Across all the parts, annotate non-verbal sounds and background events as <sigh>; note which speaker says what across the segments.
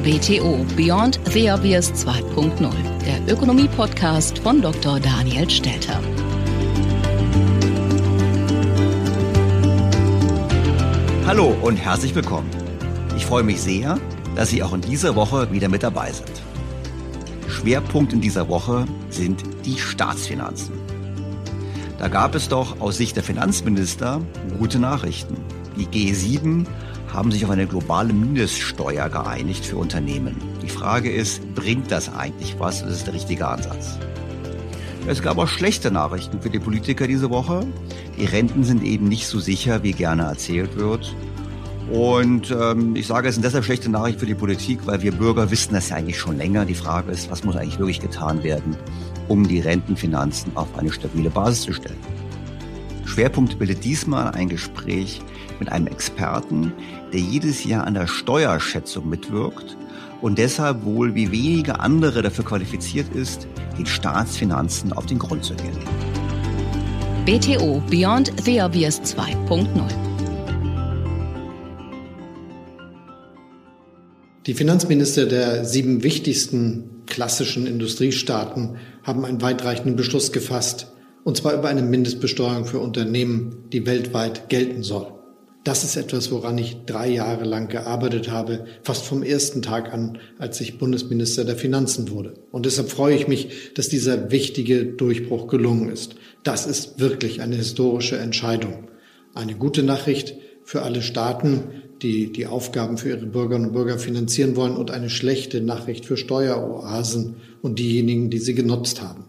Speaker 1: BTO Beyond the Obvious 2.0, der Ökonomie-Podcast von Dr. Daniel Stelter.
Speaker 2: Hallo und herzlich willkommen. Ich freue mich sehr, dass Sie auch in dieser Woche wieder mit dabei sind. Schwerpunkt in dieser Woche sind die Staatsfinanzen. Da gab es doch aus Sicht der Finanzminister gute Nachrichten. Die G7 haben sich auf eine globale Mindeststeuer geeinigt für Unternehmen. Die Frage ist, bringt das eigentlich was? Das ist der richtige Ansatz. Es gab auch schlechte Nachrichten für die Politiker diese Woche. Die Renten sind eben nicht so sicher, wie gerne erzählt wird. Und ähm, ich sage, es sind deshalb schlechte Nachrichten für die Politik, weil wir Bürger wissen das ja eigentlich schon länger. Die Frage ist, was muss eigentlich wirklich getan werden, um die Rentenfinanzen auf eine stabile Basis zu stellen. Schwerpunkt bildet diesmal ein Gespräch mit einem Experten, der jedes Jahr an der Steuerschätzung mitwirkt und deshalb wohl wie wenige andere dafür qualifiziert ist, den Staatsfinanzen auf den Grund zu gehen.
Speaker 1: BTO Beyond the Obvious 2.0
Speaker 3: Die Finanzminister der sieben wichtigsten klassischen Industriestaaten haben einen weitreichenden Beschluss gefasst, und zwar über eine Mindestbesteuerung für Unternehmen, die weltweit gelten soll. Das ist etwas, woran ich drei Jahre lang gearbeitet habe, fast vom ersten Tag an, als ich Bundesminister der Finanzen wurde. Und deshalb freue ich mich, dass dieser wichtige Durchbruch gelungen ist. Das ist wirklich eine historische Entscheidung. Eine gute Nachricht für alle Staaten, die die Aufgaben für ihre Bürgerinnen und Bürger finanzieren wollen und eine schlechte Nachricht für Steueroasen und diejenigen, die sie genutzt haben.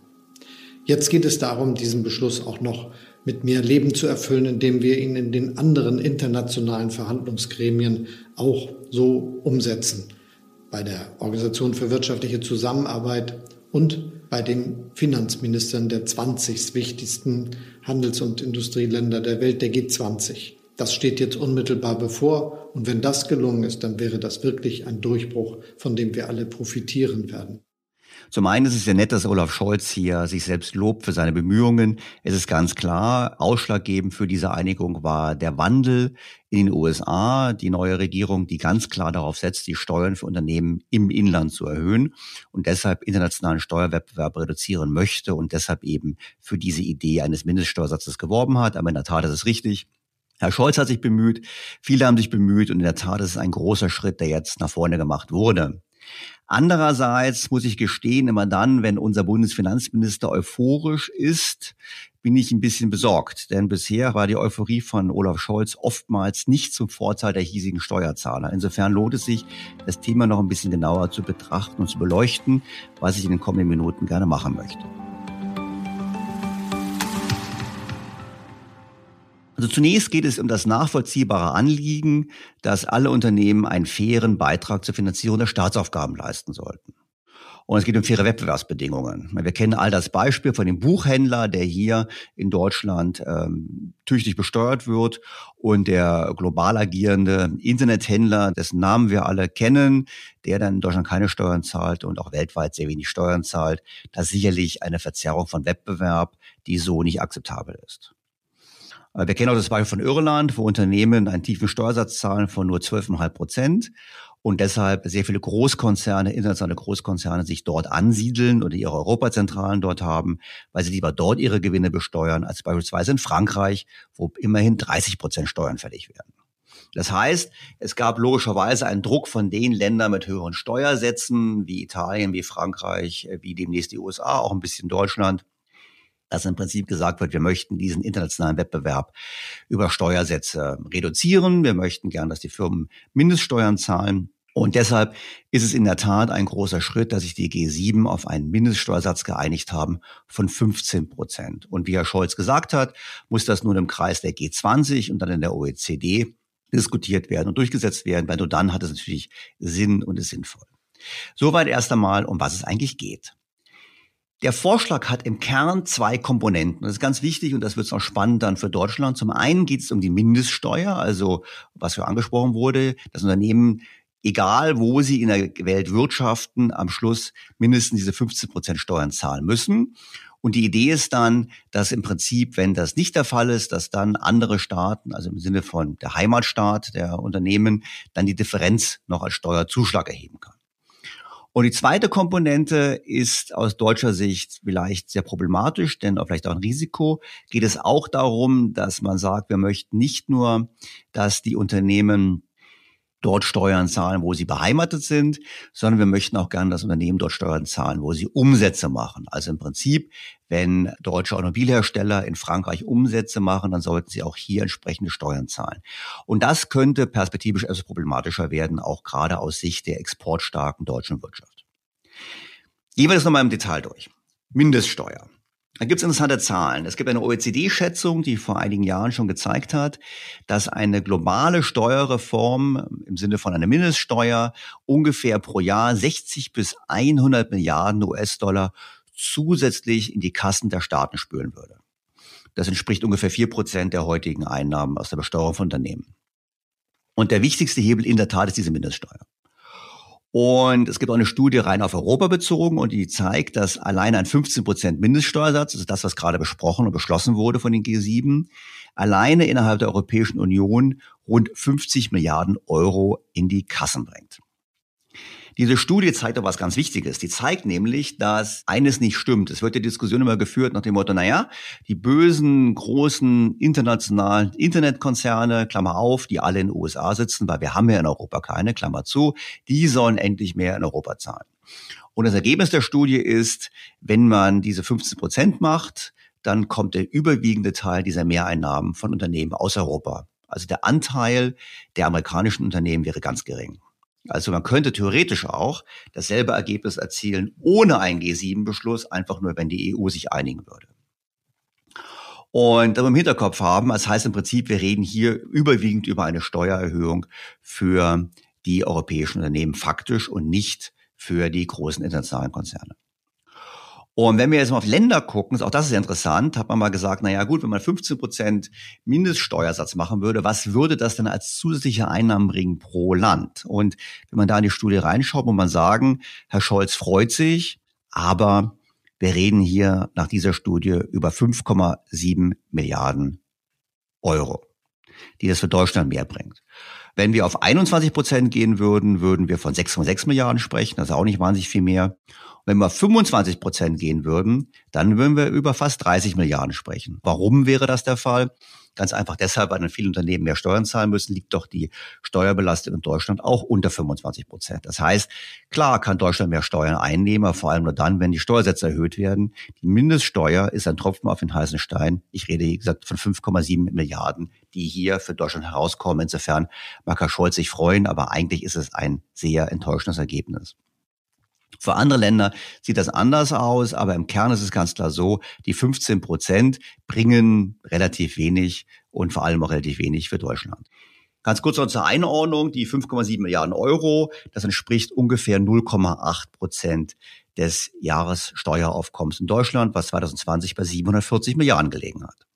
Speaker 3: Jetzt geht es darum, diesen Beschluss auch noch mit mehr Leben zu erfüllen, indem wir ihn in den anderen internationalen Verhandlungsgremien auch so umsetzen. Bei der Organisation für wirtschaftliche Zusammenarbeit und bei den Finanzministern der 20 wichtigsten Handels- und Industrieländer der Welt, der G20. Das steht jetzt unmittelbar bevor. Und wenn das gelungen ist, dann wäre das wirklich ein Durchbruch, von dem wir alle profitieren werden.
Speaker 2: Zum einen ist es ja nett, dass Olaf Scholz hier sich selbst lobt für seine Bemühungen. Es ist ganz klar, ausschlaggebend für diese Einigung war der Wandel in den USA, die neue Regierung, die ganz klar darauf setzt, die Steuern für Unternehmen im Inland zu erhöhen und deshalb internationalen Steuerwettbewerb reduzieren möchte und deshalb eben für diese Idee eines Mindeststeuersatzes geworben hat. Aber in der Tat ist es richtig. Herr Scholz hat sich bemüht, viele haben sich bemüht und in der Tat ist es ein großer Schritt, der jetzt nach vorne gemacht wurde. Andererseits muss ich gestehen, immer dann, wenn unser Bundesfinanzminister euphorisch ist, bin ich ein bisschen besorgt. Denn bisher war die Euphorie von Olaf Scholz oftmals nicht zum Vorteil der hiesigen Steuerzahler. Insofern lohnt es sich, das Thema noch ein bisschen genauer zu betrachten und zu beleuchten, was ich in den kommenden Minuten gerne machen möchte. Also zunächst geht es um das nachvollziehbare Anliegen, dass alle Unternehmen einen fairen Beitrag zur Finanzierung der Staatsaufgaben leisten sollten. Und es geht um faire Wettbewerbsbedingungen. Wir kennen all das Beispiel von dem Buchhändler, der hier in Deutschland ähm, tüchtig besteuert wird und der global agierende Internethändler, dessen Namen wir alle kennen, der dann in Deutschland keine Steuern zahlt und auch weltweit sehr wenig Steuern zahlt. Das ist sicherlich eine Verzerrung von Wettbewerb, die so nicht akzeptabel ist. Äh, wir kennen auch das Beispiel von Irland, wo Unternehmen einen tiefen Steuersatz zahlen von nur 12,5 Prozent und deshalb sehr viele Großkonzerne, internationale Großkonzerne sich dort ansiedeln oder ihre Europazentralen dort haben, weil sie lieber dort ihre Gewinne besteuern, als beispielsweise in Frankreich, wo immerhin 30 Prozent Steuern fällig werden. Das heißt, es gab logischerweise einen Druck von den Ländern mit höheren Steuersätzen, wie Italien, wie Frankreich, wie demnächst die USA, auch ein bisschen Deutschland, dass im Prinzip gesagt wird, wir möchten diesen internationalen Wettbewerb über Steuersätze reduzieren. Wir möchten gern, dass die Firmen Mindeststeuern zahlen. Und deshalb ist es in der Tat ein großer Schritt, dass sich die G7 auf einen Mindeststeuersatz geeinigt haben von 15 Prozent. Und wie Herr Scholz gesagt hat, muss das nun im Kreis der G20 und dann in der OECD diskutiert werden und durchgesetzt werden, weil nur dann hat es natürlich Sinn und ist sinnvoll. Soweit erst einmal, um was es eigentlich geht. Der Vorschlag hat im Kern zwei Komponenten. Das ist ganz wichtig und das wird noch spannend dann für Deutschland. Zum einen geht es um die Mindeststeuer, also was für angesprochen wurde, das Unternehmen, egal wo sie in der Welt wirtschaften, am Schluss mindestens diese 15 Prozent Steuern zahlen müssen. Und die Idee ist dann, dass im Prinzip, wenn das nicht der Fall ist, dass dann andere Staaten, also im Sinne von der Heimatstaat der Unternehmen, dann die Differenz noch als Steuerzuschlag erheben kann. Und die zweite Komponente ist aus deutscher Sicht vielleicht sehr problematisch, denn vielleicht auch ein Risiko. Geht es auch darum, dass man sagt, wir möchten nicht nur, dass die Unternehmen dort Steuern zahlen, wo sie beheimatet sind, sondern wir möchten auch gerne, dass Unternehmen dort Steuern zahlen, wo sie Umsätze machen. Also im Prinzip, wenn deutsche Automobilhersteller in Frankreich Umsätze machen, dann sollten sie auch hier entsprechende Steuern zahlen. Und das könnte perspektivisch etwas problematischer werden, auch gerade aus Sicht der exportstarken deutschen Wirtschaft. Gehen wir das nochmal im Detail durch. Mindeststeuer. Da gibt es interessante Zahlen. Es gibt eine OECD-Schätzung, die vor einigen Jahren schon gezeigt hat, dass eine globale Steuerreform im Sinne von einer Mindeststeuer ungefähr pro Jahr 60 bis 100 Milliarden US-Dollar zusätzlich in die Kassen der Staaten spülen würde. Das entspricht ungefähr vier Prozent der heutigen Einnahmen aus der Besteuerung von Unternehmen. Und der wichtigste Hebel in der Tat ist diese Mindeststeuer. Und es gibt auch eine Studie rein auf Europa bezogen und die zeigt, dass allein ein 15 Prozent Mindeststeuersatz, also das, was gerade besprochen und beschlossen wurde von den G7, alleine innerhalb der Europäischen Union rund 50 Milliarden Euro in die Kassen bringt. Diese Studie zeigt auch was ganz Wichtiges. Die zeigt nämlich, dass eines nicht stimmt. Es wird die Diskussion immer geführt nach dem Motto, naja, die bösen, großen, internationalen Internetkonzerne, Klammer auf, die alle in den USA sitzen, weil wir haben ja in Europa keine, Klammer zu, die sollen endlich mehr in Europa zahlen. Und das Ergebnis der Studie ist, wenn man diese 15 Prozent macht, dann kommt der überwiegende Teil dieser Mehreinnahmen von Unternehmen aus Europa. Also der Anteil der amerikanischen Unternehmen wäre ganz gering. Also man könnte theoretisch auch dasselbe Ergebnis erzielen ohne einen G7-Beschluss, einfach nur, wenn die EU sich einigen würde. Und im Hinterkopf haben, das heißt im Prinzip, wir reden hier überwiegend über eine Steuererhöhung für die europäischen Unternehmen faktisch und nicht für die großen internationalen Konzerne. Und wenn wir jetzt mal auf Länder gucken, auch das ist interessant, hat man mal gesagt, na ja, gut, wenn man 15 Prozent Mindeststeuersatz machen würde, was würde das denn als zusätzliche Einnahmen bringen pro Land? Und wenn man da in die Studie reinschaut, muss man sagen, Herr Scholz freut sich, Aber wir reden hier nach dieser Studie über 5,7 Milliarden Euro, die das für Deutschland mehr bringt. Wenn wir auf 21 Prozent gehen würden, würden wir von 6,6 Milliarden sprechen. Das ist auch nicht wahnsinnig viel mehr. Wenn wir auf 25 Prozent gehen würden, dann würden wir über fast 30 Milliarden sprechen. Warum wäre das der Fall? Ganz einfach deshalb, weil dann viele Unternehmen mehr Steuern zahlen müssen, liegt doch die Steuerbelastung in Deutschland auch unter 25 Prozent. Das heißt, klar kann Deutschland mehr Steuern einnehmen, vor allem nur dann, wenn die Steuersätze erhöht werden. Die Mindeststeuer ist ein Tropfen auf den heißen Stein. Ich rede, wie gesagt, von 5,7 Milliarden, die hier für Deutschland herauskommen. Insofern mag Herr Scholz sich freuen, aber eigentlich ist es ein sehr enttäuschendes Ergebnis. Für andere Länder sieht das anders aus, aber im Kern ist es ganz klar so, die 15 Prozent bringen relativ wenig und vor allem auch relativ wenig für Deutschland. Ganz kurz noch zur Einordnung, die 5,7 Milliarden Euro, das entspricht ungefähr 0,8 Prozent des Jahressteueraufkommens in Deutschland, was 2020 bei 740 Milliarden gelegen hat.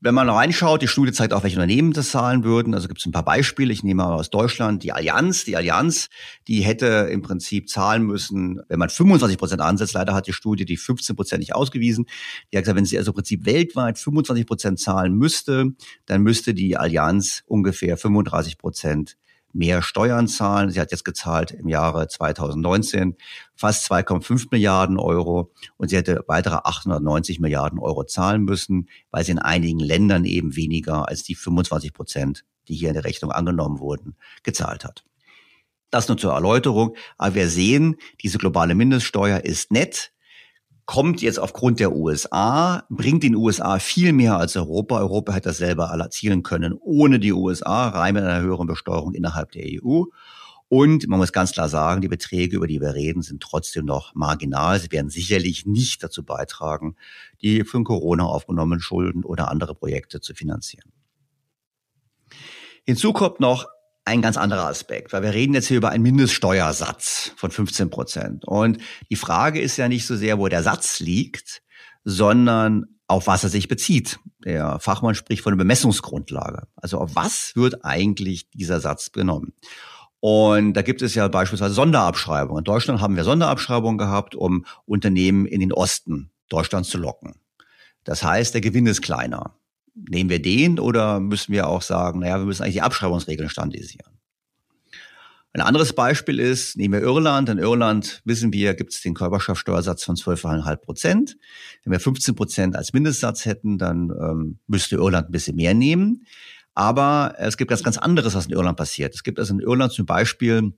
Speaker 2: Wenn man reinschaut, die Studie zeigt auch, welche Unternehmen das zahlen würden. Also gibt es ein paar Beispiele. Ich nehme mal aus Deutschland die Allianz. Die Allianz, die hätte im Prinzip zahlen müssen, wenn man 25 Prozent ansetzt. Leider hat die Studie die 15 Prozent nicht ausgewiesen. Die hat gesagt, wenn sie also im Prinzip weltweit 25 Prozent zahlen müsste, dann müsste die Allianz ungefähr 35 Prozent mehr Steuern zahlen. Sie hat jetzt gezahlt im Jahre 2019 fast 2,5 Milliarden Euro und sie hätte weitere 890 Milliarden Euro zahlen müssen, weil sie in einigen Ländern eben weniger als die 25 Prozent, die hier in der Rechnung angenommen wurden, gezahlt hat. Das nur zur Erläuterung. Aber wir sehen, diese globale Mindeststeuer ist nett kommt jetzt aufgrund der USA, bringt den USA viel mehr als Europa. Europa hätte das selber erzielen können ohne die USA, rein mit einer höheren Besteuerung innerhalb der EU. Und man muss ganz klar sagen, die Beträge, über die wir reden, sind trotzdem noch marginal. Sie werden sicherlich nicht dazu beitragen, die von Corona aufgenommenen Schulden oder andere Projekte zu finanzieren. Hinzu kommt noch ein ganz anderer Aspekt, weil wir reden jetzt hier über einen Mindeststeuersatz von 15 Prozent. Und die Frage ist ja nicht so sehr, wo der Satz liegt, sondern auf was er sich bezieht. Der Fachmann spricht von einer Bemessungsgrundlage. Also auf was wird eigentlich dieser Satz genommen? Und da gibt es ja beispielsweise Sonderabschreibungen. In Deutschland haben wir Sonderabschreibungen gehabt, um Unternehmen in den Osten Deutschlands zu locken. Das heißt, der Gewinn ist kleiner nehmen wir den oder müssen wir auch sagen, naja, wir müssen eigentlich die Abschreibungsregeln standardisieren? Ein anderes Beispiel ist, nehmen wir Irland. In Irland wissen wir, gibt es den Körperschaftssteuersatz von 12,5 Prozent. Wenn wir 15 Prozent als Mindestsatz hätten, dann ähm, müsste Irland ein bisschen mehr nehmen. Aber es gibt ganz, ganz anderes, was in Irland passiert. Es gibt also in Irland zum Beispiel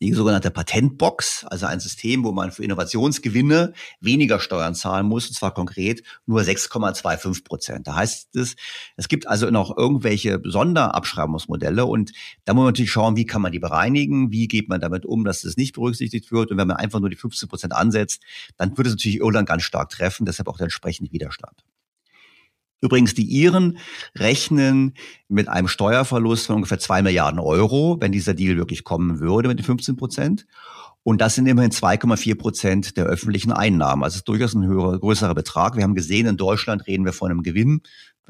Speaker 2: die sogenannte Patentbox, also ein System, wo man für Innovationsgewinne weniger Steuern zahlen muss, und zwar konkret nur 6,25 Prozent. Da heißt es, es gibt also noch irgendwelche Sonderabschreibungsmodelle und da muss man natürlich schauen, wie kann man die bereinigen, wie geht man damit um, dass das nicht berücksichtigt wird. Und wenn man einfach nur die 15 Prozent ansetzt, dann würde es natürlich Irland ganz stark treffen, deshalb auch der entsprechende Widerstand. Übrigens, die Iren rechnen mit einem Steuerverlust von ungefähr zwei Milliarden Euro, wenn dieser Deal wirklich kommen würde mit den 15 Prozent. Und das sind immerhin 2,4 Prozent der öffentlichen Einnahmen. Also es ist durchaus ein höherer, größerer Betrag. Wir haben gesehen, in Deutschland reden wir von einem Gewinn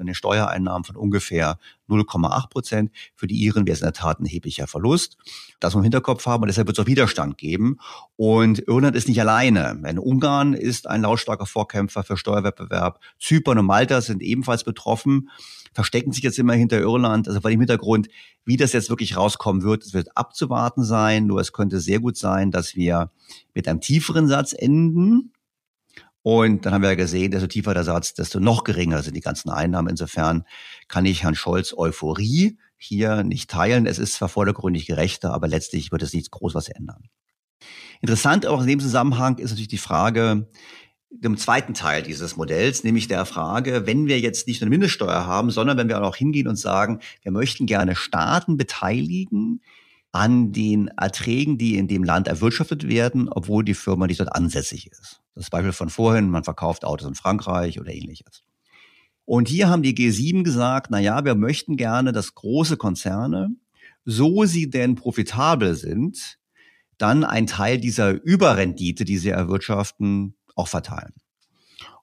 Speaker 2: den Steuereinnahmen von ungefähr 0,8 Prozent. Für die Iren wäre es in der Tat ein erheblicher Verlust. Das wir im Hinterkopf haben und deshalb wird es auch Widerstand geben. Und Irland ist nicht alleine. Denn Ungarn ist ein lautstarker Vorkämpfer für Steuerwettbewerb. Zypern und Malta sind ebenfalls betroffen verstecken sich jetzt immer hinter Irland. Also vor dem Hintergrund, wie das jetzt wirklich rauskommen wird, es wird abzuwarten sein. Nur es könnte sehr gut sein, dass wir mit einem tieferen Satz enden. Und dann haben wir ja gesehen, desto tiefer der Satz, desto noch geringer sind die ganzen Einnahmen. Insofern kann ich Herrn Scholz Euphorie hier nicht teilen. Es ist zwar vordergründig gerechter, aber letztlich wird es nichts groß was ändern. Interessant auch in dem Zusammenhang ist natürlich die Frage, dem zweiten Teil dieses Modells, nämlich der Frage, wenn wir jetzt nicht nur eine Mindeststeuer haben, sondern wenn wir auch hingehen und sagen, wir möchten gerne Staaten beteiligen an den Erträgen, die in dem Land erwirtschaftet werden, obwohl die Firma nicht dort ansässig ist. Das Beispiel von vorhin, man verkauft Autos in Frankreich oder ähnliches. Und hier haben die G7 gesagt, na ja, wir möchten gerne, dass große Konzerne, so sie denn profitabel sind, dann einen Teil dieser Überrendite, die sie erwirtschaften, auch verteilen.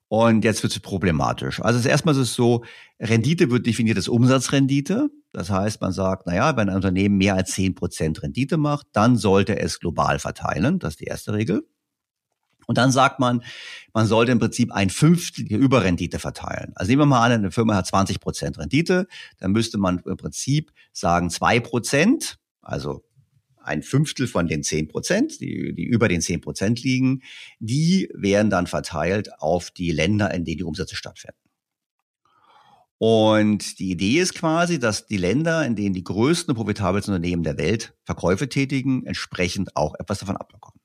Speaker 2: Und jetzt wird es problematisch. Also erstmal ist es so, Rendite wird definiert als Umsatzrendite. Das heißt, man sagt, naja, wenn ein Unternehmen mehr als zehn Prozent Rendite macht, dann sollte es global verteilen. Das ist die erste Regel. Und dann sagt man, man sollte im Prinzip ein Fünftel der Überrendite verteilen. Also nehmen wir mal an, eine Firma hat 20 Prozent Rendite, dann müsste man im Prinzip sagen, zwei Prozent, also ein Fünftel von den zehn Prozent, die, die über den zehn Prozent liegen, die werden dann verteilt auf die Länder, in denen die Umsätze stattfinden. Und die Idee ist quasi, dass die Länder, in denen die größten und profitabelsten Unternehmen der Welt Verkäufe tätigen, entsprechend auch etwas davon abbekommen.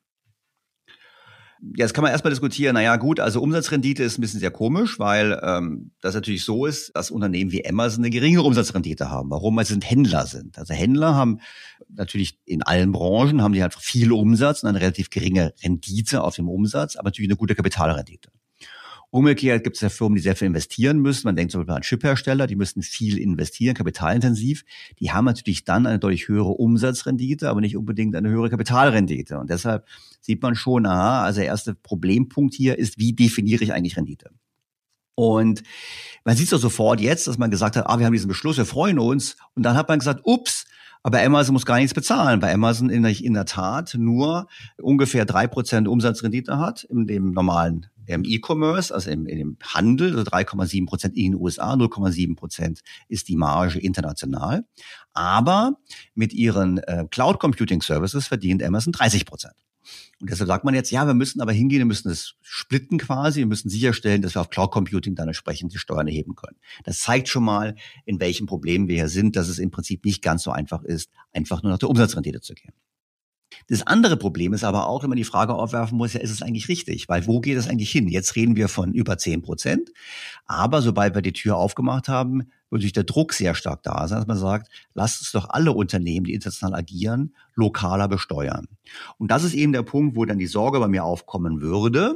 Speaker 2: Jetzt kann man erstmal diskutieren, naja gut, also Umsatzrendite ist ein bisschen sehr komisch, weil ähm, das natürlich so ist, dass Unternehmen wie Amazon eine geringere Umsatzrendite haben. Warum? Weil sie sind Händler sind. Also Händler haben natürlich in allen Branchen, haben die halt viel Umsatz und eine relativ geringe Rendite auf dem Umsatz, aber natürlich eine gute Kapitalrendite. Umgekehrt gibt es ja Firmen, die sehr viel investieren müssen. Man denkt zum Beispiel an Chiphersteller, die müssen viel investieren, kapitalintensiv. Die haben natürlich dann eine deutlich höhere Umsatzrendite, aber nicht unbedingt eine höhere Kapitalrendite. Und deshalb sieht man schon, aha, also der erste Problempunkt hier ist, wie definiere ich eigentlich Rendite? Und man sieht es doch sofort jetzt, dass man gesagt hat, ah, wir haben diesen Beschluss, wir freuen uns. Und dann hat man gesagt, ups, aber Amazon muss gar nichts bezahlen, weil Amazon in der, in der Tat nur ungefähr drei Prozent Umsatzrendite hat in dem normalen im E-Commerce, also im, im Handel, also 3,7 Prozent in den USA, 0,7 Prozent ist die Marge international. Aber mit ihren äh, Cloud Computing Services verdient Amazon 30 Prozent. Und deshalb sagt man jetzt, ja, wir müssen aber hingehen, wir müssen es splitten quasi, wir müssen sicherstellen, dass wir auf Cloud Computing dann entsprechend die Steuern erheben können. Das zeigt schon mal, in welchen Problemen wir hier sind, dass es im Prinzip nicht ganz so einfach ist, einfach nur nach der Umsatzrendite zu gehen. Das andere Problem ist aber auch, wenn man die Frage aufwerfen muss, ja, ist es eigentlich richtig? Weil wo geht es eigentlich hin? Jetzt reden wir von über 10 Prozent. Aber sobald wir die Tür aufgemacht haben, wird sich der Druck sehr stark da sein, dass man sagt, lasst uns doch alle Unternehmen, die international agieren, lokaler besteuern. Und das ist eben der Punkt, wo dann die Sorge bei mir aufkommen würde,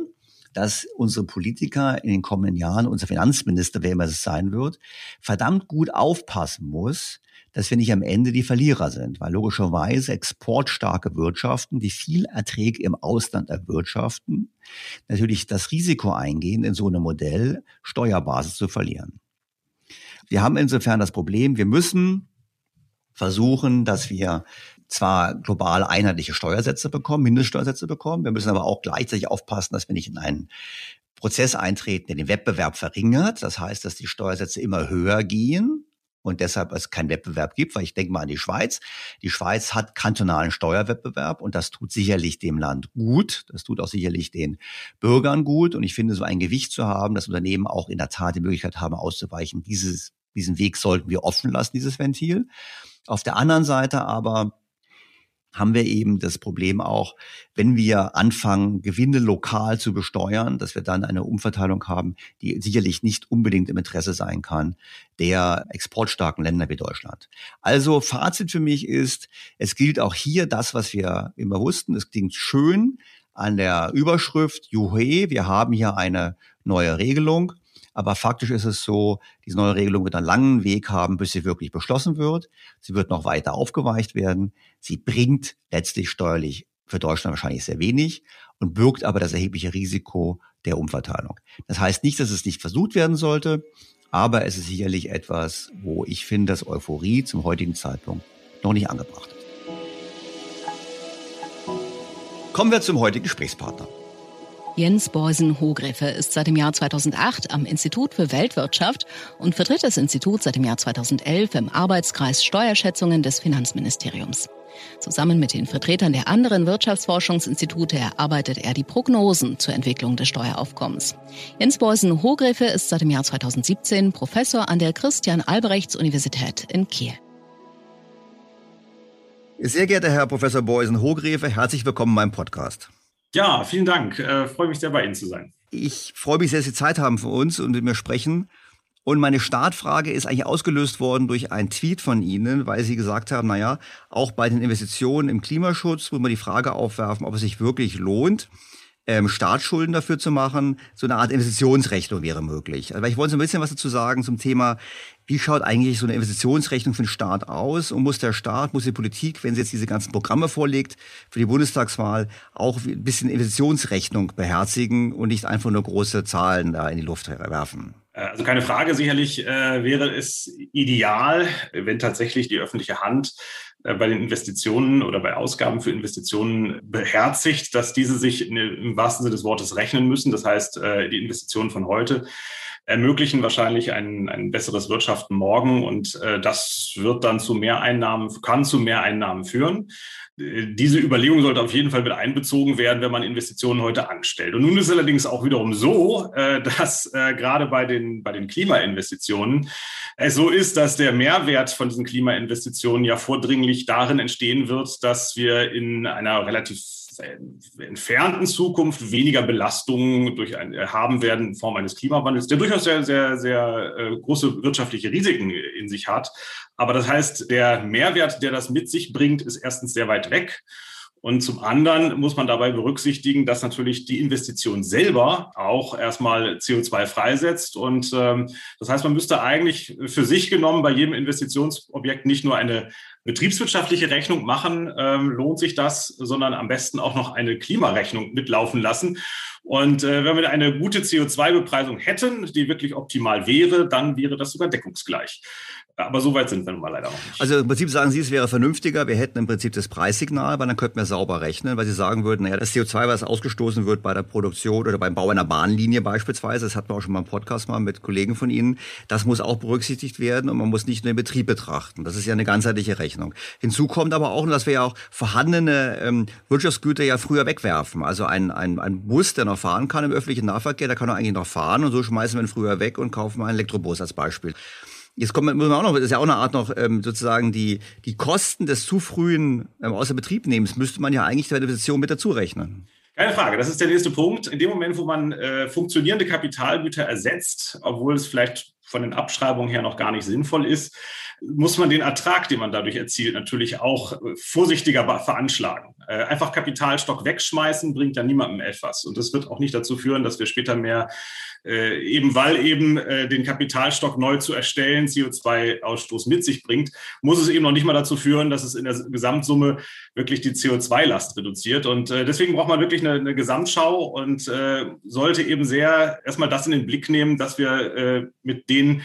Speaker 2: dass unsere Politiker in den kommenden Jahren, unser Finanzminister, wer immer es sein wird, verdammt gut aufpassen muss, dass wir nicht am Ende die Verlierer sind, weil logischerweise exportstarke Wirtschaften, die viel Erträge im Ausland erwirtschaften, natürlich das Risiko eingehen, in so einem Modell Steuerbasis zu verlieren. Wir haben insofern das Problem, wir müssen versuchen, dass wir zwar global einheitliche Steuersätze bekommen, Mindeststeuersätze bekommen, wir müssen aber auch gleichzeitig aufpassen, dass wir nicht in einen Prozess eintreten, der den Wettbewerb verringert. Das heißt, dass die Steuersätze immer höher gehen und deshalb es keinen Wettbewerb gibt, weil ich denke mal an die Schweiz. Die Schweiz hat kantonalen Steuerwettbewerb und das tut sicherlich dem Land gut. Das tut auch sicherlich den Bürgern gut. Und ich finde, so ein Gewicht zu haben, dass Unternehmen auch in der Tat die Möglichkeit haben, auszuweichen, dieses, diesen Weg sollten wir offen lassen, dieses Ventil. Auf der anderen Seite aber haben wir eben das Problem auch, wenn wir anfangen, Gewinne lokal zu besteuern, dass wir dann eine Umverteilung haben, die sicherlich nicht unbedingt im Interesse sein kann der exportstarken Länder wie Deutschland. Also Fazit für mich ist, es gilt auch hier das, was wir immer wussten. Es klingt schön an der Überschrift, juhe, wir haben hier eine neue Regelung. Aber faktisch ist es so, diese neue Regelung wird einen langen Weg haben, bis sie wirklich beschlossen wird. Sie wird noch weiter aufgeweicht werden. Sie bringt letztlich steuerlich für Deutschland wahrscheinlich sehr wenig und birgt aber das erhebliche Risiko der Umverteilung. Das heißt nicht, dass es nicht versucht werden sollte, aber es ist sicherlich etwas, wo ich finde, dass Euphorie zum heutigen Zeitpunkt noch nicht angebracht ist. Kommen wir zum heutigen Gesprächspartner.
Speaker 1: Jens Beusen-Hogreffe ist seit dem Jahr 2008 am Institut für Weltwirtschaft und vertritt das Institut seit dem Jahr 2011 im Arbeitskreis Steuerschätzungen des Finanzministeriums. Zusammen mit den Vertretern der anderen Wirtschaftsforschungsinstitute erarbeitet er die Prognosen zur Entwicklung des Steueraufkommens. Jens Beusen-Hogreffe ist seit dem Jahr 2017 Professor an der Christian-Albrechts-Universität in Kiel.
Speaker 2: Sehr geehrter Herr Professor Beusen-Hogrefe, herzlich willkommen in meinem Podcast.
Speaker 4: Ja, vielen Dank. Äh, freue mich sehr, bei Ihnen zu sein.
Speaker 2: Ich freue mich sehr, dass Sie Zeit haben für uns und mit mir sprechen. Und meine Startfrage ist eigentlich ausgelöst worden durch einen Tweet von Ihnen, weil Sie gesagt haben, naja, auch bei den Investitionen im Klimaschutz muss man die Frage aufwerfen, ob es sich wirklich lohnt, ähm, Staatsschulden dafür zu machen. So eine Art Investitionsrechnung wäre möglich. Also ich wollte so ein bisschen was dazu sagen zum Thema, wie schaut eigentlich so eine Investitionsrechnung für den Staat aus? Und muss der Staat, muss die Politik, wenn sie jetzt diese ganzen Programme vorlegt für die Bundestagswahl, auch ein bisschen Investitionsrechnung beherzigen und nicht einfach nur große Zahlen da in die Luft werfen?
Speaker 4: Äh, also keine Frage, sicherlich äh, wäre es ideal, wenn tatsächlich die öffentliche Hand bei den Investitionen oder bei Ausgaben für Investitionen beherzigt, dass diese sich im wahrsten Sinne des Wortes rechnen müssen. Das heißt, äh, die Investitionen von heute ermöglichen wahrscheinlich ein, ein besseres Wirtschaften morgen und äh, das wird dann zu Mehreinnahmen, kann zu Mehreinnahmen führen. Diese Überlegung sollte auf jeden Fall mit einbezogen werden, wenn man Investitionen heute anstellt. Und nun ist es allerdings auch wiederum so, dass gerade bei den, bei den Klimainvestitionen es so ist, dass der Mehrwert von diesen Klimainvestitionen ja vordringlich darin entstehen wird, dass wir in einer relativ entfernten Zukunft weniger Belastungen durch ein, äh, haben werden in Form eines Klimawandels, der durchaus sehr, sehr, sehr äh, große wirtschaftliche Risiken in sich hat. Aber das heißt, der Mehrwert, der das mit sich bringt, ist erstens sehr weit weg. Und zum anderen muss man dabei berücksichtigen, dass natürlich die Investition selber auch erstmal CO2 freisetzt. Und ähm, das heißt, man müsste eigentlich für sich genommen bei jedem Investitionsobjekt nicht nur eine betriebswirtschaftliche Rechnung machen, ähm, lohnt sich das, sondern am besten auch noch eine Klimarechnung mitlaufen lassen. Und äh, wenn wir eine gute CO2-Bepreisung hätten, die wirklich optimal wäre, dann wäre das sogar deckungsgleich. Aber so weit sind wir nun mal leider noch nicht.
Speaker 2: Also im Prinzip sagen Sie, es wäre vernünftiger, wir hätten im Prinzip das Preissignal, weil dann könnten wir sauber rechnen, weil Sie sagen würden, naja, das CO2, was ausgestoßen wird bei der Produktion oder beim Bau einer Bahnlinie beispielsweise, das hatten wir auch schon mal im Podcast mal mit Kollegen von Ihnen, das muss auch berücksichtigt werden und man muss nicht nur den Betrieb betrachten. Das ist ja eine ganzheitliche Rechnung. Hinzu kommt aber auch, dass wir ja auch vorhandene ähm, Wirtschaftsgüter ja früher wegwerfen. Also ein, ein, ein Bus, der noch fahren kann im öffentlichen Nahverkehr, der kann doch eigentlich noch fahren und so schmeißen wir ihn früher weg und kaufen einen Elektrobus als Beispiel. Jetzt kommt man, muss man auch noch, das ist ja auch eine Art noch ähm, sozusagen die, die Kosten des zu frühen ähm, Außerbetriebnehmens müsste man ja eigentlich der Investition mit dazu rechnen.
Speaker 4: Keine Frage, das ist der nächste Punkt. In dem Moment, wo man äh, funktionierende Kapitalgüter ersetzt, obwohl es vielleicht von den Abschreibungen her noch gar nicht sinnvoll ist, muss man den Ertrag, den man dadurch erzielt, natürlich auch äh, vorsichtiger veranschlagen. Äh, einfach Kapitalstock wegschmeißen bringt ja niemandem etwas. Und das wird auch nicht dazu führen, dass wir später mehr, äh, eben weil eben den Kapitalstock neu zu erstellen CO2-Ausstoß mit sich bringt, muss es eben noch nicht mal dazu führen, dass es in der Gesamtsumme wirklich die CO2-Last reduziert. Und deswegen braucht man wirklich eine, eine Gesamtschau und sollte eben sehr erstmal das in den Blick nehmen, dass wir mit den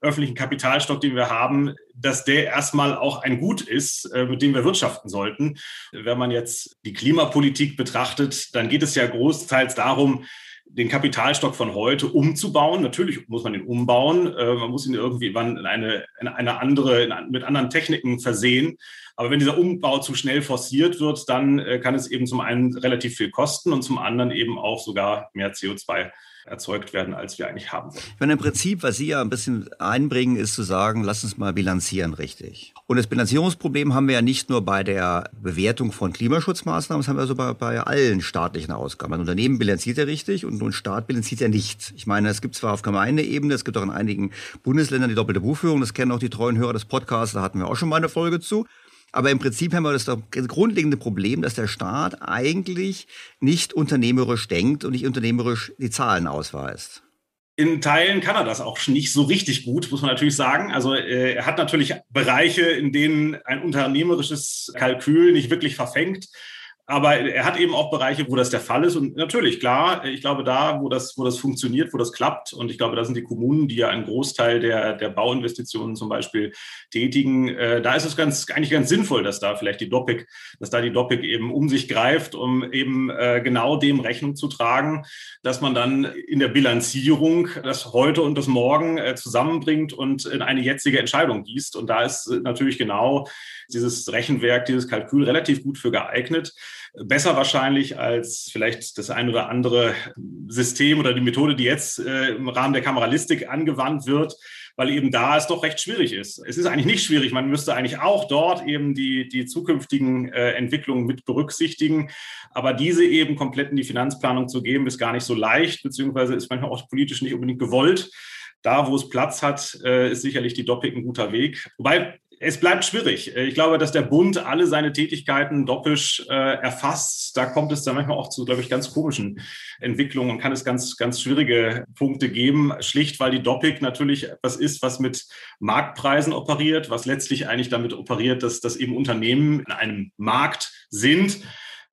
Speaker 4: öffentlichen Kapitalstock, den wir haben, dass der erstmal auch ein Gut ist, äh, mit dem wir wirtschaften sollten. Wenn man jetzt die Klimapolitik betrachtet, dann geht es ja großteils darum, den Kapitalstock von heute umzubauen. Natürlich muss man ihn umbauen. Äh, man muss ihn irgendwie in eine, in eine andere, in, mit anderen Techniken versehen. Aber wenn dieser Umbau zu schnell forciert wird, dann äh, kann es eben zum einen relativ viel kosten und zum anderen eben auch sogar mehr CO2 erzeugt werden, als wir eigentlich haben wollen.
Speaker 2: Wenn im Prinzip, was Sie ja ein bisschen einbringen, ist zu sagen, lass uns mal bilanzieren richtig. Und das Bilanzierungsproblem haben wir ja nicht nur bei der Bewertung von Klimaschutzmaßnahmen, das haben wir so bei, bei allen staatlichen Ausgaben. Ein Unternehmen bilanziert ja richtig und ein Staat bilanziert ja nicht. Ich meine, es gibt zwar auf Gemeindeebene, es gibt auch in einigen Bundesländern die doppelte Buchführung, das kennen auch die treuen Hörer des Podcasts, da hatten wir auch schon mal eine Folge zu. Aber im Prinzip haben wir das grundlegende Problem, dass der Staat eigentlich nicht unternehmerisch denkt und nicht unternehmerisch die Zahlen ausweist.
Speaker 4: In Teilen kann er das auch nicht so richtig gut, muss man natürlich sagen. Also äh, er hat natürlich Bereiche, in denen ein unternehmerisches Kalkül nicht wirklich verfängt. Aber er hat eben auch Bereiche, wo das der Fall ist. Und natürlich, klar, ich glaube, da, wo das, wo das funktioniert, wo das klappt, und ich glaube, da sind die Kommunen, die ja einen Großteil der, der Bauinvestitionen zum Beispiel tätigen, äh, da ist es ganz, eigentlich ganz sinnvoll, dass da vielleicht die DOPIC, dass da die DOPIC eben um sich greift, um eben äh, genau dem Rechnung zu tragen, dass man dann in der Bilanzierung das heute und das morgen äh, zusammenbringt und in eine jetzige Entscheidung gießt. Und da ist natürlich genau dieses Rechenwerk, dieses Kalkül relativ gut für geeignet. Besser wahrscheinlich als vielleicht das ein oder andere System oder die Methode, die jetzt äh, im Rahmen der Kameralistik angewandt wird, weil eben da es doch recht schwierig ist. Es ist eigentlich nicht schwierig. Man müsste eigentlich auch dort eben die, die zukünftigen äh, Entwicklungen mit berücksichtigen. Aber diese eben komplett in die Finanzplanung zu geben, ist gar nicht so leicht, beziehungsweise ist manchmal auch politisch nicht unbedingt gewollt. Da, wo es Platz hat, äh, ist sicherlich die Doppik ein guter Weg. Wobei es bleibt schwierig. Ich glaube, dass der Bund alle seine Tätigkeiten doppelt äh, erfasst. Da kommt es dann manchmal auch zu, glaube ich, ganz komischen Entwicklungen und kann es ganz, ganz schwierige Punkte geben. Schlicht, weil die Doppik natürlich etwas ist, was mit Marktpreisen operiert, was letztlich eigentlich damit operiert, dass, dass eben Unternehmen in einem Markt sind.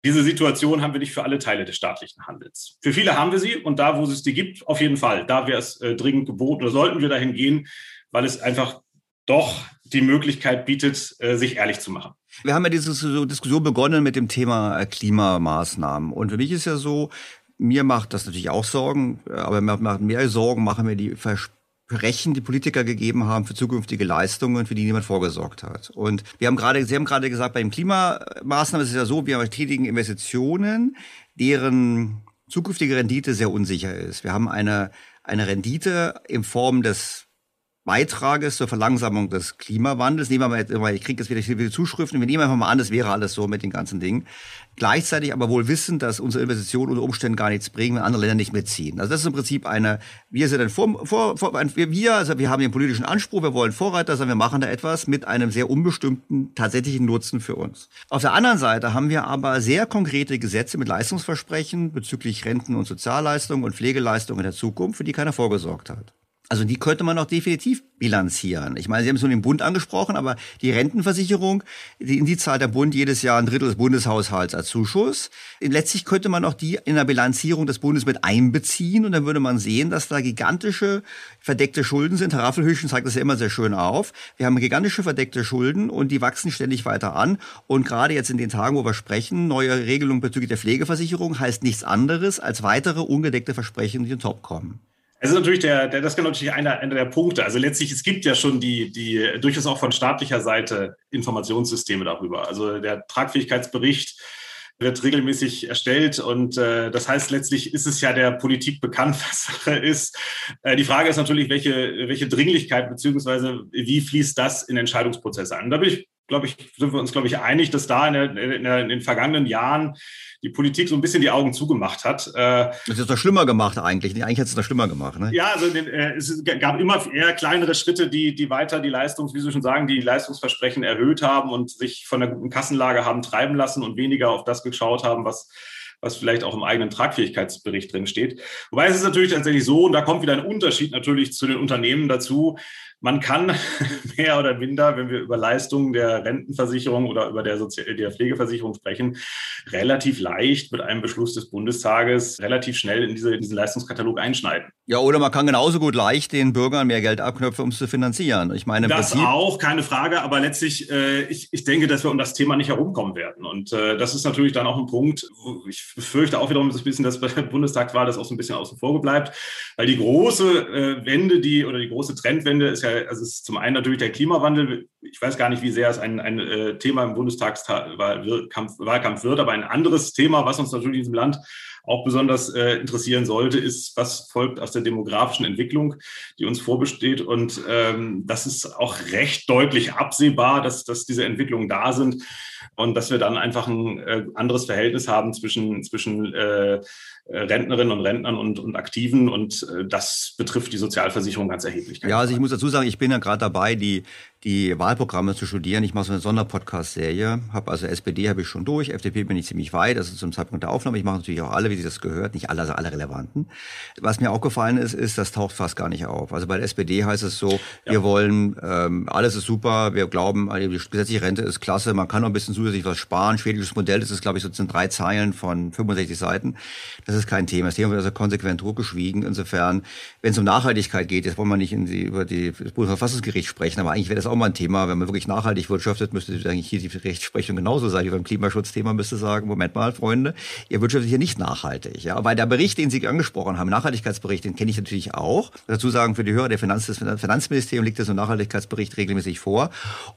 Speaker 4: Diese Situation haben wir nicht für alle Teile des staatlichen Handels. Für viele haben wir sie und da, wo es die gibt, auf jeden Fall. Da wäre es äh, dringend geboten oder sollten wir dahin gehen, weil es einfach doch die Möglichkeit bietet, äh, sich ehrlich zu machen.
Speaker 2: Wir haben ja diese Diskussion begonnen mit dem Thema äh, Klimamaßnahmen. Und für mich ist ja so, mir macht das natürlich auch Sorgen, aber mir macht mehr Sorgen machen mir die Versprechen, die Politiker gegeben haben für zukünftige Leistungen, für die niemand vorgesorgt hat. Und wir haben gerade, Sie haben gerade gesagt, bei den Klimamaßnahmen ist es ja so, wir tätigen Investitionen, deren zukünftige Rendite sehr unsicher ist. Wir haben eine, eine Rendite in Form des Beitrages zur Verlangsamung des Klimawandels. Nehmen wir mal, ich kriege jetzt wieder viele Zuschriften, wir nehmen einfach mal an, das wäre alles so mit den ganzen Dingen. Gleichzeitig aber wohl wissen, dass unsere Investitionen unter Umständen gar nichts bringen, wenn andere Länder nicht mitziehen. Also das ist im Prinzip eine, wir sind ein vor, vor, vor wir, also wir haben den politischen Anspruch, wir wollen Vorreiter sein, wir machen da etwas mit einem sehr unbestimmten tatsächlichen Nutzen für uns. Auf der anderen Seite haben wir aber sehr konkrete Gesetze mit Leistungsversprechen bezüglich Renten und Sozialleistungen und Pflegeleistungen in der Zukunft, für die keiner vorgesorgt hat. Also die könnte man auch definitiv bilanzieren. Ich meine, Sie haben es nur den Bund angesprochen, aber die Rentenversicherung, die, in die zahlt der Bund jedes Jahr ein Drittel des Bundeshaushalts als Zuschuss. Letztlich könnte man auch die in der Bilanzierung des Bundes mit einbeziehen und dann würde man sehen, dass da gigantische verdeckte Schulden sind. Herr Raffelhüschen zeigt das ja immer sehr schön auf. Wir haben gigantische verdeckte Schulden und die wachsen ständig weiter an. Und gerade jetzt in den Tagen, wo wir sprechen, neue Regelungen bezüglich der Pflegeversicherung heißt nichts anderes als weitere ungedeckte Versprechen, die in den Top kommen.
Speaker 4: Es ist natürlich der, der, das ist natürlich einer, einer der Punkte. Also letztlich, es gibt ja schon die, die durchaus auch von staatlicher Seite Informationssysteme darüber. Also der Tragfähigkeitsbericht wird regelmäßig erstellt und äh, das heißt letztlich ist es ja der Politik bekannt, <laughs> was Sache ist. Äh, die Frage ist natürlich, welche, welche Dringlichkeit beziehungsweise wie fließt das in Entscheidungsprozesse an? Da bin ich glaube ich, sind wir uns, glaube ich, einig, dass da in, der, in, der, in, den vergangenen Jahren die Politik so ein bisschen die Augen zugemacht hat.
Speaker 2: Äh, das ist doch schlimmer gemacht eigentlich. Eigentlich hat es doch schlimmer gemacht. Ne?
Speaker 4: Ja, also äh, es gab immer eher kleinere Schritte, die, die weiter die Leistungs, wie Sie schon sagen, die Leistungsversprechen erhöht haben und sich von der guten Kassenlage haben treiben lassen und weniger auf das geschaut haben, was was vielleicht auch im eigenen Tragfähigkeitsbericht drin steht. Wobei es ist natürlich tatsächlich so, und da kommt wieder ein Unterschied natürlich zu den Unternehmen dazu, man kann <laughs> mehr oder minder, wenn wir über Leistungen der Rentenversicherung oder über der, Sozi der Pflegeversicherung sprechen, relativ leicht mit einem Beschluss des Bundestages relativ schnell in, diese, in diesen Leistungskatalog einschneiden.
Speaker 2: Ja, oder man kann genauso gut leicht den Bürgern mehr Geld abknöpfen, um es zu finanzieren. Ich meine,
Speaker 4: das Prinzip auch, keine Frage, aber letztlich, äh, ich, ich denke, dass wir um das Thema nicht herumkommen werden. Und äh, das ist natürlich dann auch ein Punkt, wo ich befürchte auch wiederum so ein bisschen, dass <laughs> bei der Bundestagswahl das auch so ein bisschen außen vor bleibt, weil die große äh, Wende, die oder die große Trendwende ist ja also es ist zum einen natürlich der Klimawandel. Ich weiß gar nicht, wie sehr es ein, ein äh, Thema im Bundestagswahlkampf Wahlkampf wird, aber ein anderes Thema, was uns natürlich in diesem Land auch besonders äh, interessieren sollte, ist, was folgt aus der demografischen Entwicklung, die uns vorbesteht. Und ähm, das ist auch recht deutlich absehbar, dass, dass diese Entwicklungen da sind und dass wir dann einfach ein äh, anderes Verhältnis haben zwischen, zwischen äh, Rentnerinnen und Rentnern und, und Aktiven und äh, das betrifft die Sozialversicherung ganz erheblich.
Speaker 2: Ja, also ich muss dazu sagen, ich bin ja gerade dabei, die, die Wahlprogramme zu studieren. Ich mache so eine Sonderpodcast-Serie, habe also SPD habe ich schon durch, FDP bin ich ziemlich weit, das ist zum Zeitpunkt der Aufnahme. Ich mache natürlich auch alle, wie sich das gehört, nicht alle, also alle relevanten. Was mir auch gefallen ist, ist, das taucht fast gar nicht auf. Also bei der SPD heißt es so, ja. wir wollen, ähm, alles ist super, wir glauben, die gesetzliche Rente ist klasse, man kann noch ein bisschen zusätzlich was sparen. Schwedisches Modell, das ist, glaube ich, so sind drei Zeilen von 65 Seiten. Das ist kein Thema. Das Thema wird also konsequent hochgeschwiegen. Insofern, wenn es um Nachhaltigkeit geht, jetzt wollen wir nicht in die, über die, das Bundesverfassungsgericht sprechen, aber eigentlich wäre das auch mal ein Thema. Wenn man wirklich nachhaltig wirtschaftet, müsste eigentlich hier die Rechtsprechung genauso sein wie beim Klimaschutzthema, müsste sagen, Moment mal, Freunde, ihr wirtschaftet hier nicht nachhaltig. Ja, weil der Bericht, den Sie angesprochen haben, Nachhaltigkeitsbericht, den kenne ich natürlich auch. Dazu sagen für die Hörer, der Finanz, das Finanzministerium legt so einen Nachhaltigkeitsbericht regelmäßig vor.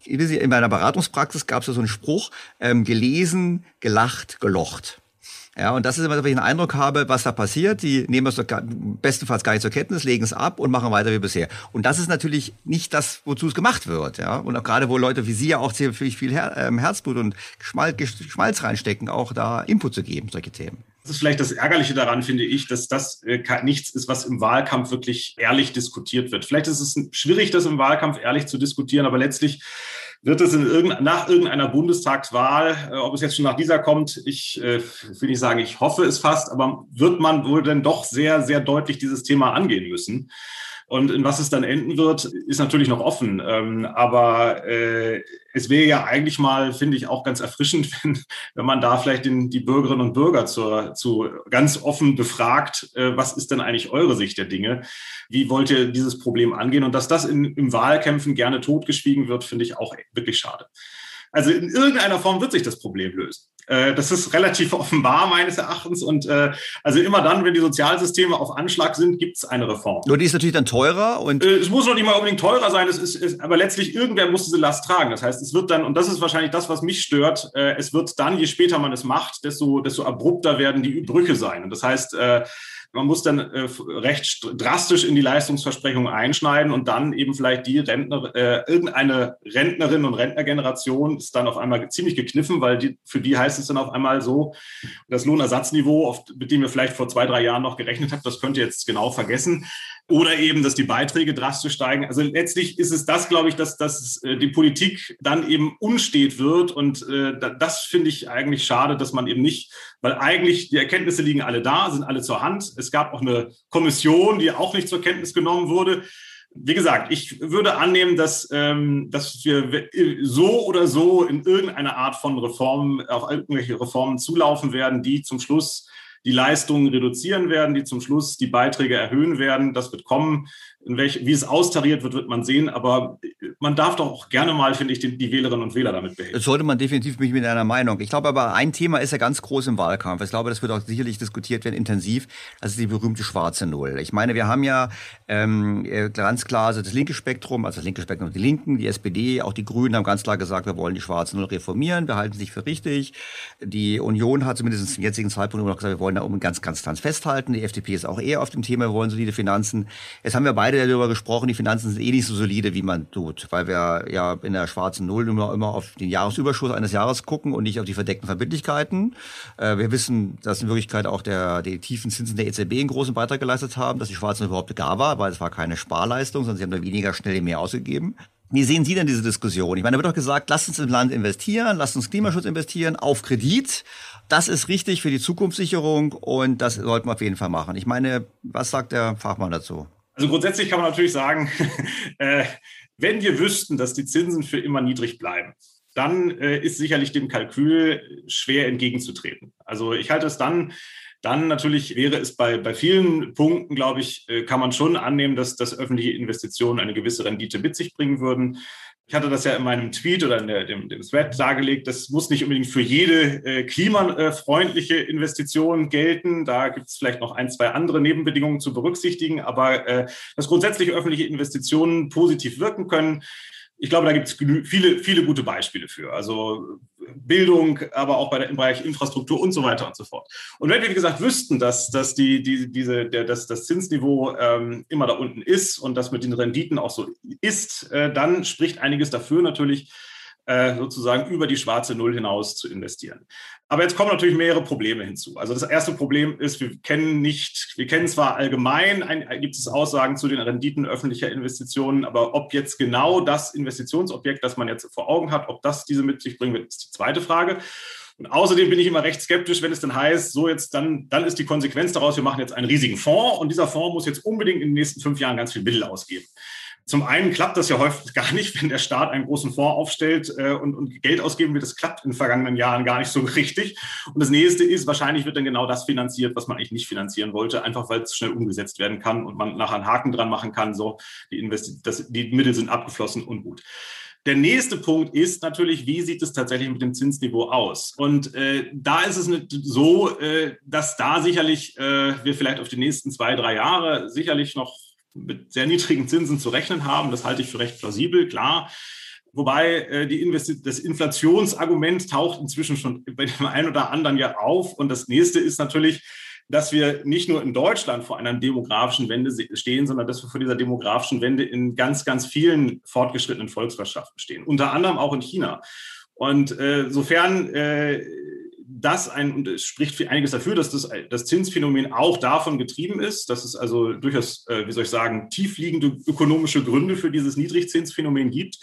Speaker 2: In meiner Beratungspraxis gab es so einen Spruch, ähm, gelesen, gelacht, gelocht. Ja, und das ist immer, wenn ich einen Eindruck habe, was da passiert. Die nehmen es bestenfalls gar nicht zur Kenntnis, legen es ab und machen weiter wie bisher. Und das ist natürlich nicht das, wozu es gemacht wird. Ja, und auch gerade, wo Leute wie Sie ja auch ziemlich viel ähm, Herzblut und Schmalz, Schmalz reinstecken, auch da Input zu geben, solche Themen.
Speaker 4: Das ist vielleicht das Ärgerliche daran, finde ich, dass das äh, nichts ist, was im Wahlkampf wirklich ehrlich diskutiert wird. Vielleicht ist es schwierig, das im Wahlkampf ehrlich zu diskutieren, aber letztlich wird es in irgendein, nach irgendeiner Bundestagswahl, äh, ob es jetzt schon nach dieser kommt, ich äh, will nicht sagen, ich hoffe es fast, aber wird man wohl dann doch sehr, sehr deutlich dieses Thema angehen müssen. Und in was es dann enden wird, ist natürlich noch offen. Ähm, aber äh, es wäre ja eigentlich mal, finde ich, auch ganz erfrischend, <laughs> wenn, wenn man da vielleicht den, die Bürgerinnen und Bürger zur, zu ganz offen befragt, äh, was ist denn eigentlich eure Sicht der Dinge? Wie wollt ihr dieses Problem angehen? Und dass das in, im Wahlkämpfen gerne totgeschwiegen wird, finde ich auch wirklich schade. Also in irgendeiner Form wird sich das Problem lösen. Äh, das ist relativ <laughs> offenbar meines Erachtens. Und äh, also immer dann, wenn die Sozialsysteme auf Anschlag sind, gibt es eine Reform.
Speaker 2: Nur die ist natürlich dann teurer und.
Speaker 4: Äh, es muss noch nicht mal unbedingt teurer sein, es ist, ist, aber letztlich irgendwer muss diese Last tragen. Das heißt, es wird dann, und das ist wahrscheinlich das, was mich stört, äh, es wird dann, je später man es macht, desto, desto abrupter werden die Brüche sein. Und das heißt, äh, man muss dann äh, recht drastisch in die Leistungsversprechung einschneiden und dann eben vielleicht die Rentner, äh, irgendeine Rentnerin und Rentnergeneration ist dann auf einmal ziemlich gekniffen, weil die, für die heißt es dann auf einmal so, das Lohnersatzniveau, auf, mit dem wir vielleicht vor zwei, drei Jahren noch gerechnet haben, das könnt ihr jetzt genau vergessen. Oder eben, dass die Beiträge drastisch steigen. Also letztlich ist es das, glaube ich, dass, dass äh, die Politik dann eben unstet wird. Und äh, das finde ich eigentlich schade, dass man eben nicht, weil eigentlich die Erkenntnisse liegen alle da, sind alle zur Hand. Es gab auch eine Kommission, die auch nicht zur Kenntnis genommen wurde. Wie gesagt, ich würde annehmen, dass, ähm, dass wir so oder so in irgendeiner Art von Reformen, auf irgendwelche Reformen zulaufen werden, die zum Schluss die Leistungen reduzieren werden, die zum Schluss die Beiträge erhöhen werden. Das wird kommen. In welch, wie es austariert wird, wird man sehen. Aber man darf doch auch gerne mal, finde ich, die, die Wählerinnen und Wähler damit behelfen.
Speaker 2: Das sollte man definitiv mich mit einer Meinung. Ich glaube aber, ein Thema ist ja ganz groß im Wahlkampf. Ich glaube, das wird auch sicherlich diskutiert werden, intensiv. Das ist die berühmte schwarze Null. Ich meine, wir haben ja ähm, äh, ganz klar also das linke Spektrum, also das linke Spektrum die Linken, die SPD, auch die Grünen haben ganz klar gesagt, wir wollen die schwarze Null reformieren. Wir halten sich für richtig. Die Union hat zumindest zum jetzigen Zeitpunkt immer noch gesagt, wir wollen da oben ganz, ganz, ganz festhalten. Die FDP ist auch eher auf dem Thema, wir wollen solide Finanzen. Jetzt haben wir beide darüber gesprochen, die Finanzen sind eh nicht so solide, wie man tut, weil wir ja in der schwarzen Null immer, immer auf den Jahresüberschuss eines Jahres gucken und nicht auf die verdeckten Verbindlichkeiten. Äh, wir wissen, dass in Wirklichkeit auch der, die tiefen Zinsen der EZB einen großen Beitrag geleistet haben, dass die schwarze Null überhaupt gar war, weil es war keine Sparleistung, sondern sie haben da weniger schnell mehr ausgegeben. Wie sehen Sie denn diese Diskussion? Ich meine, da wird doch gesagt, lasst uns im Land investieren, lasst uns Klimaschutz investieren, auf Kredit. Das ist richtig für die Zukunftssicherung und das sollten wir auf jeden Fall machen. Ich meine, was sagt der Fachmann dazu?
Speaker 4: Also grundsätzlich kann man natürlich sagen, <laughs> äh, wenn wir wüssten, dass die Zinsen für immer niedrig bleiben, dann äh, ist sicherlich dem Kalkül schwer entgegenzutreten. Also ich halte es dann, dann natürlich wäre es bei, bei vielen Punkten, glaube ich, äh, kann man schon annehmen, dass, dass öffentliche Investitionen eine gewisse Rendite mit sich bringen würden. Ich hatte das ja in meinem Tweet oder in der, dem, dem Thread dargelegt. Das muss nicht unbedingt für jede äh, klimafreundliche Investition gelten. Da gibt es vielleicht noch ein, zwei andere Nebenbedingungen zu berücksichtigen. Aber äh, dass grundsätzlich öffentliche Investitionen positiv wirken können, ich glaube, da gibt es viele, viele gute Beispiele für. Also Bildung, aber auch bei der, im Bereich Infrastruktur und so weiter und so fort. Und wenn wir, wie gesagt, wüssten, dass, dass, die, die, diese, der, dass das Zinsniveau ähm, immer da unten ist und das mit den Renditen auch so ist, äh, dann spricht einiges dafür natürlich, äh, sozusagen über die schwarze Null hinaus zu investieren. Aber jetzt kommen natürlich mehrere Probleme hinzu. Also das erste Problem ist, wir kennen nicht, wir kennen zwar allgemein, ein, gibt es Aussagen zu den Renditen öffentlicher Investitionen, aber ob jetzt genau das Investitionsobjekt, das man jetzt vor Augen hat, ob das diese mit sich bringen wird, ist die zweite Frage. Und außerdem bin ich immer recht skeptisch, wenn es dann heißt, so jetzt dann, dann ist die Konsequenz daraus, wir machen jetzt einen riesigen Fonds und dieser Fonds muss jetzt unbedingt in den nächsten fünf Jahren ganz viel Mittel ausgeben. Zum einen klappt das ja häufig <laughs> gar nicht, wenn der Staat einen großen Fonds aufstellt äh, und, und, Geld ausgeben wird. Das klappt in den vergangenen Jahren gar nicht so <laughs> richtig. Und das nächste ist, wahrscheinlich wird dann genau das finanziert, was man eigentlich nicht finanzieren wollte, einfach weil es schnell umgesetzt werden kann und man nachher einen Haken dran machen kann. So, die, Investi das, die Mittel sind abgeflossen und gut. Der nächste Punkt ist natürlich, wie sieht es tatsächlich mit dem Zinsniveau aus? Und äh, da ist es so, äh, dass da sicherlich äh, wir vielleicht auf die nächsten zwei, drei Jahre sicherlich noch mit sehr niedrigen Zinsen zu rechnen haben. Das halte ich für recht plausibel, klar. Wobei äh, die Investi das Inflationsargument taucht inzwischen schon bei dem einen oder anderen ja auf. Und das nächste ist natürlich, dass wir nicht nur in Deutschland vor einer demografischen Wende stehen, sondern dass wir vor dieser demografischen Wende in ganz, ganz vielen fortgeschrittenen Volkswirtschaften stehen, unter anderem auch in China. Und äh, sofern äh, das ein, und es spricht einiges dafür, dass das, das Zinsphänomen auch davon getrieben ist, dass es also durchaus, äh, wie soll ich sagen, tiefliegende ökonomische Gründe für dieses Niedrigzinsphänomen gibt.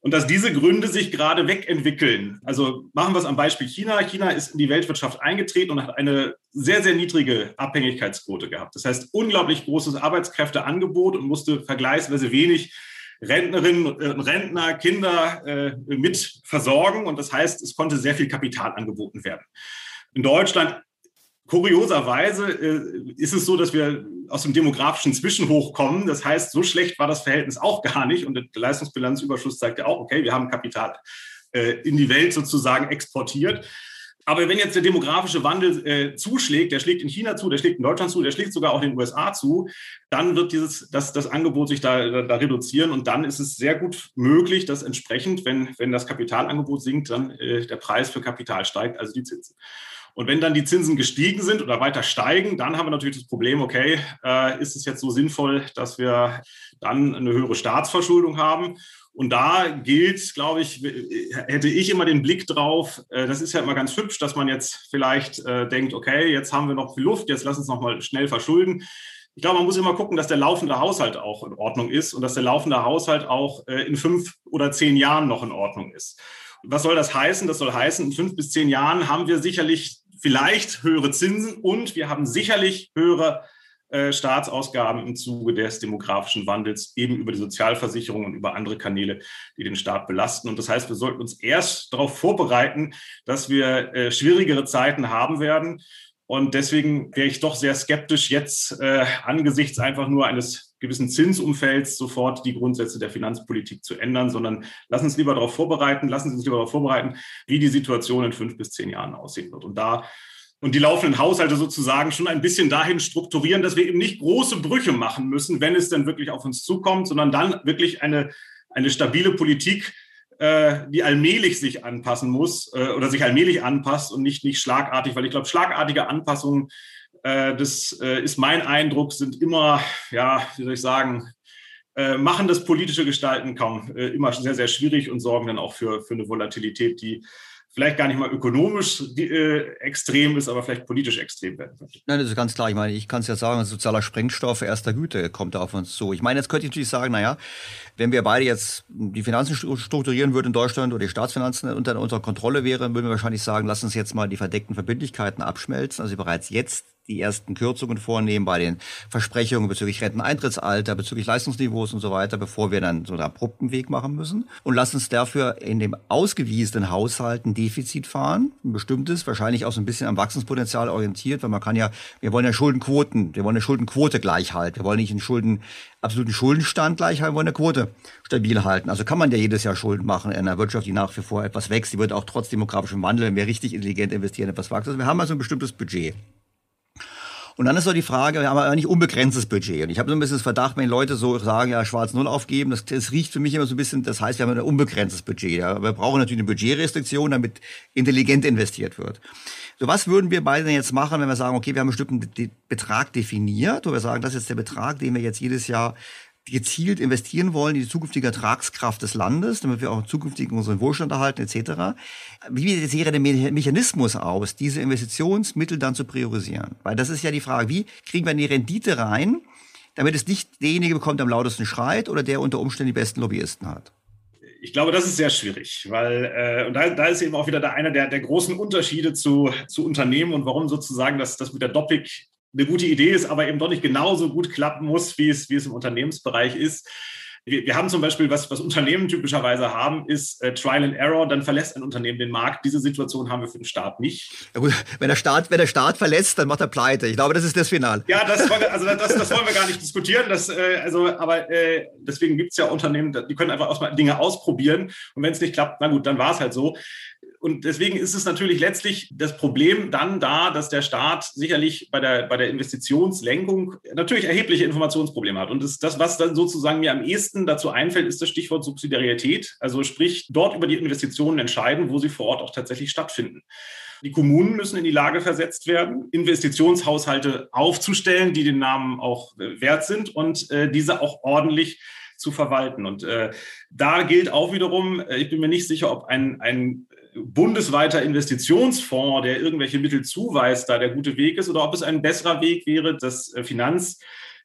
Speaker 4: Und dass diese Gründe sich gerade wegentwickeln. Also machen wir es am Beispiel China. China ist in die Weltwirtschaft eingetreten und hat eine sehr, sehr niedrige Abhängigkeitsquote gehabt. Das heißt, unglaublich großes Arbeitskräfteangebot und musste vergleichsweise wenig Rentnerinnen und Rentner, Kinder äh, mit versorgen. Und das heißt, es konnte sehr viel Kapital angeboten werden. In Deutschland Kurioserweise äh, ist es so, dass wir aus dem demografischen Zwischenhoch kommen. Das heißt, so schlecht war das Verhältnis auch gar nicht. Und der Leistungsbilanzüberschuss zeigt ja auch, okay, wir haben Kapital äh, in die Welt sozusagen exportiert. Aber wenn jetzt der demografische Wandel äh, zuschlägt, der schlägt in China zu, der schlägt in Deutschland zu, der schlägt sogar auch in den USA zu, dann wird dieses, das, das Angebot sich da, da, da reduzieren und dann ist es sehr gut möglich, dass entsprechend, wenn, wenn das Kapitalangebot sinkt, dann äh, der Preis für Kapital steigt, also die Zinsen. Und wenn dann die Zinsen gestiegen sind oder weiter steigen, dann haben wir natürlich das Problem, okay, äh, ist es jetzt so sinnvoll, dass wir dann eine höhere Staatsverschuldung haben? Und da gilt, glaube ich, hätte ich immer den Blick drauf, äh, das ist ja immer ganz hübsch, dass man jetzt vielleicht äh, denkt, okay, jetzt haben wir noch viel Luft, jetzt lass uns noch mal schnell verschulden. Ich glaube, man muss immer gucken, dass der laufende Haushalt auch in Ordnung ist und dass der laufende Haushalt auch äh, in fünf oder zehn Jahren noch in Ordnung ist. Was soll das heißen? Das soll heißen, in fünf bis zehn Jahren haben wir sicherlich vielleicht höhere Zinsen und wir haben sicherlich höhere äh, Staatsausgaben im Zuge des demografischen Wandels, eben über die Sozialversicherung und über andere Kanäle, die den Staat belasten. Und das heißt, wir sollten uns erst darauf vorbereiten, dass wir äh, schwierigere Zeiten haben werden. Und deswegen wäre ich doch sehr skeptisch, jetzt äh, angesichts einfach nur eines gewissen Zinsumfelds sofort die Grundsätze der Finanzpolitik zu ändern, sondern lassen uns lieber darauf vorbereiten, lassen Sie uns lieber darauf vorbereiten, wie die Situation in fünf bis zehn Jahren aussehen wird. Und da und die laufenden Haushalte sozusagen schon ein bisschen dahin strukturieren, dass wir eben nicht große Brüche machen müssen, wenn es denn wirklich auf uns zukommt, sondern dann wirklich eine, eine stabile Politik, äh, die allmählich sich anpassen muss äh, oder sich allmählich anpasst und nicht, nicht schlagartig, weil ich glaube, schlagartige Anpassungen, äh, das äh, ist mein Eindruck, sind immer, ja, wie soll ich sagen, äh, machen das politische Gestalten kaum äh, immer sehr, sehr schwierig und sorgen dann auch für, für eine Volatilität, die vielleicht gar nicht mal ökonomisch äh, extrem ist, aber vielleicht politisch extrem werden könnte.
Speaker 2: Nein, das ist ganz klar. Ich meine, ich kann es ja sagen, sozialer Sprengstoff erster Güte kommt da auf uns zu. Ich meine, jetzt könnte ich natürlich sagen, naja, wenn wir beide jetzt die Finanzen strukturieren würden in Deutschland oder die Staatsfinanzen unter unserer Kontrolle wären, würden wir wahrscheinlich sagen, lass uns jetzt mal die verdeckten Verbindlichkeiten abschmelzen. Also bereits jetzt die ersten Kürzungen vornehmen bei den Versprechungen bezüglich Renteneintrittsalter, bezüglich Leistungsniveaus und so weiter, bevor wir dann so einen abrupten Weg machen müssen. Und lass uns dafür in dem ausgewiesenen Haushalt ein Defizit fahren, ein bestimmtes, wahrscheinlich auch so ein bisschen am Wachstumspotenzial orientiert, weil man kann ja, wir wollen ja Schuldenquoten, wir wollen eine Schuldenquote gleich halten, wir wollen nicht einen Schulden, absoluten Schuldenstand gleich halten, wir wollen eine Quote stabil halten. Also kann man ja jedes Jahr Schulden machen in einer Wirtschaft, die nach wie vor etwas wächst, die wird auch trotz demografischem Wandel, wenn wir richtig intelligent investieren, etwas wachsen. Also wir haben also ein bestimmtes Budget. Und dann ist so die Frage, wir haben ja nicht unbegrenztes Budget. Und ich habe so ein bisschen das Verdacht, wenn Leute so sagen, ja, schwarz Null aufgeben, das, das riecht für mich immer so ein bisschen, das heißt, wir haben ein unbegrenztes Budget. Ja. Wir brauchen natürlich eine Budgetrestriktion, damit intelligent investiert wird. So, was würden wir beide denn jetzt machen, wenn wir sagen, okay, wir haben einen bestimmten Betrag definiert, oder wir sagen, das ist der Betrag, den wir jetzt jedes Jahr gezielt investieren wollen in die zukünftige Ertragskraft des Landes, damit wir auch zukünftig unseren Wohlstand erhalten etc. Wie sähe der Mechanismus aus, diese Investitionsmittel dann zu priorisieren? Weil das ist ja die Frage, wie kriegen wir die Rendite rein, damit es nicht derjenige bekommt, der am lautesten schreit oder der unter Umständen die besten Lobbyisten hat?
Speaker 4: Ich glaube, das ist sehr schwierig, weil äh, und da, da ist eben auch wieder der, einer der, der großen Unterschiede zu, zu Unternehmen und warum sozusagen das, das mit der Doppik eine gute Idee ist, aber eben doch nicht genauso gut klappen muss, wie es, wie es im Unternehmensbereich ist. Wir, wir haben zum Beispiel, was, was Unternehmen typischerweise haben, ist äh, Trial and Error, dann verlässt ein Unternehmen den Markt. Diese Situation haben wir für den Staat nicht.
Speaker 2: Ja gut, wenn der Staat, wenn der Staat verlässt, dann macht er pleite. Ich glaube, das ist das Finale.
Speaker 4: Ja, das, also das, das wollen wir gar nicht diskutieren. Das, äh, also, aber äh, deswegen gibt es ja Unternehmen, die können einfach auch mal Dinge ausprobieren. Und wenn es nicht klappt, na gut, dann war es halt so und deswegen ist es natürlich letztlich das Problem dann da, dass der Staat sicherlich bei der, bei der Investitionslenkung natürlich erhebliche Informationsprobleme hat. Und das, das, was dann sozusagen mir am ehesten dazu einfällt, ist das Stichwort Subsidiarität. Also sprich, dort über die Investitionen entscheiden, wo sie vor Ort auch tatsächlich stattfinden. Die Kommunen müssen in die Lage versetzt werden, Investitionshaushalte aufzustellen, die den Namen auch wert sind und äh, diese auch ordentlich zu verwalten. Und äh, da gilt auch wiederum, äh, ich bin mir nicht sicher, ob ein, ein bundesweiter Investitionsfonds, der irgendwelche Mittel zuweist, da der gute Weg ist, oder ob es ein besserer Weg wäre, das äh, Finanz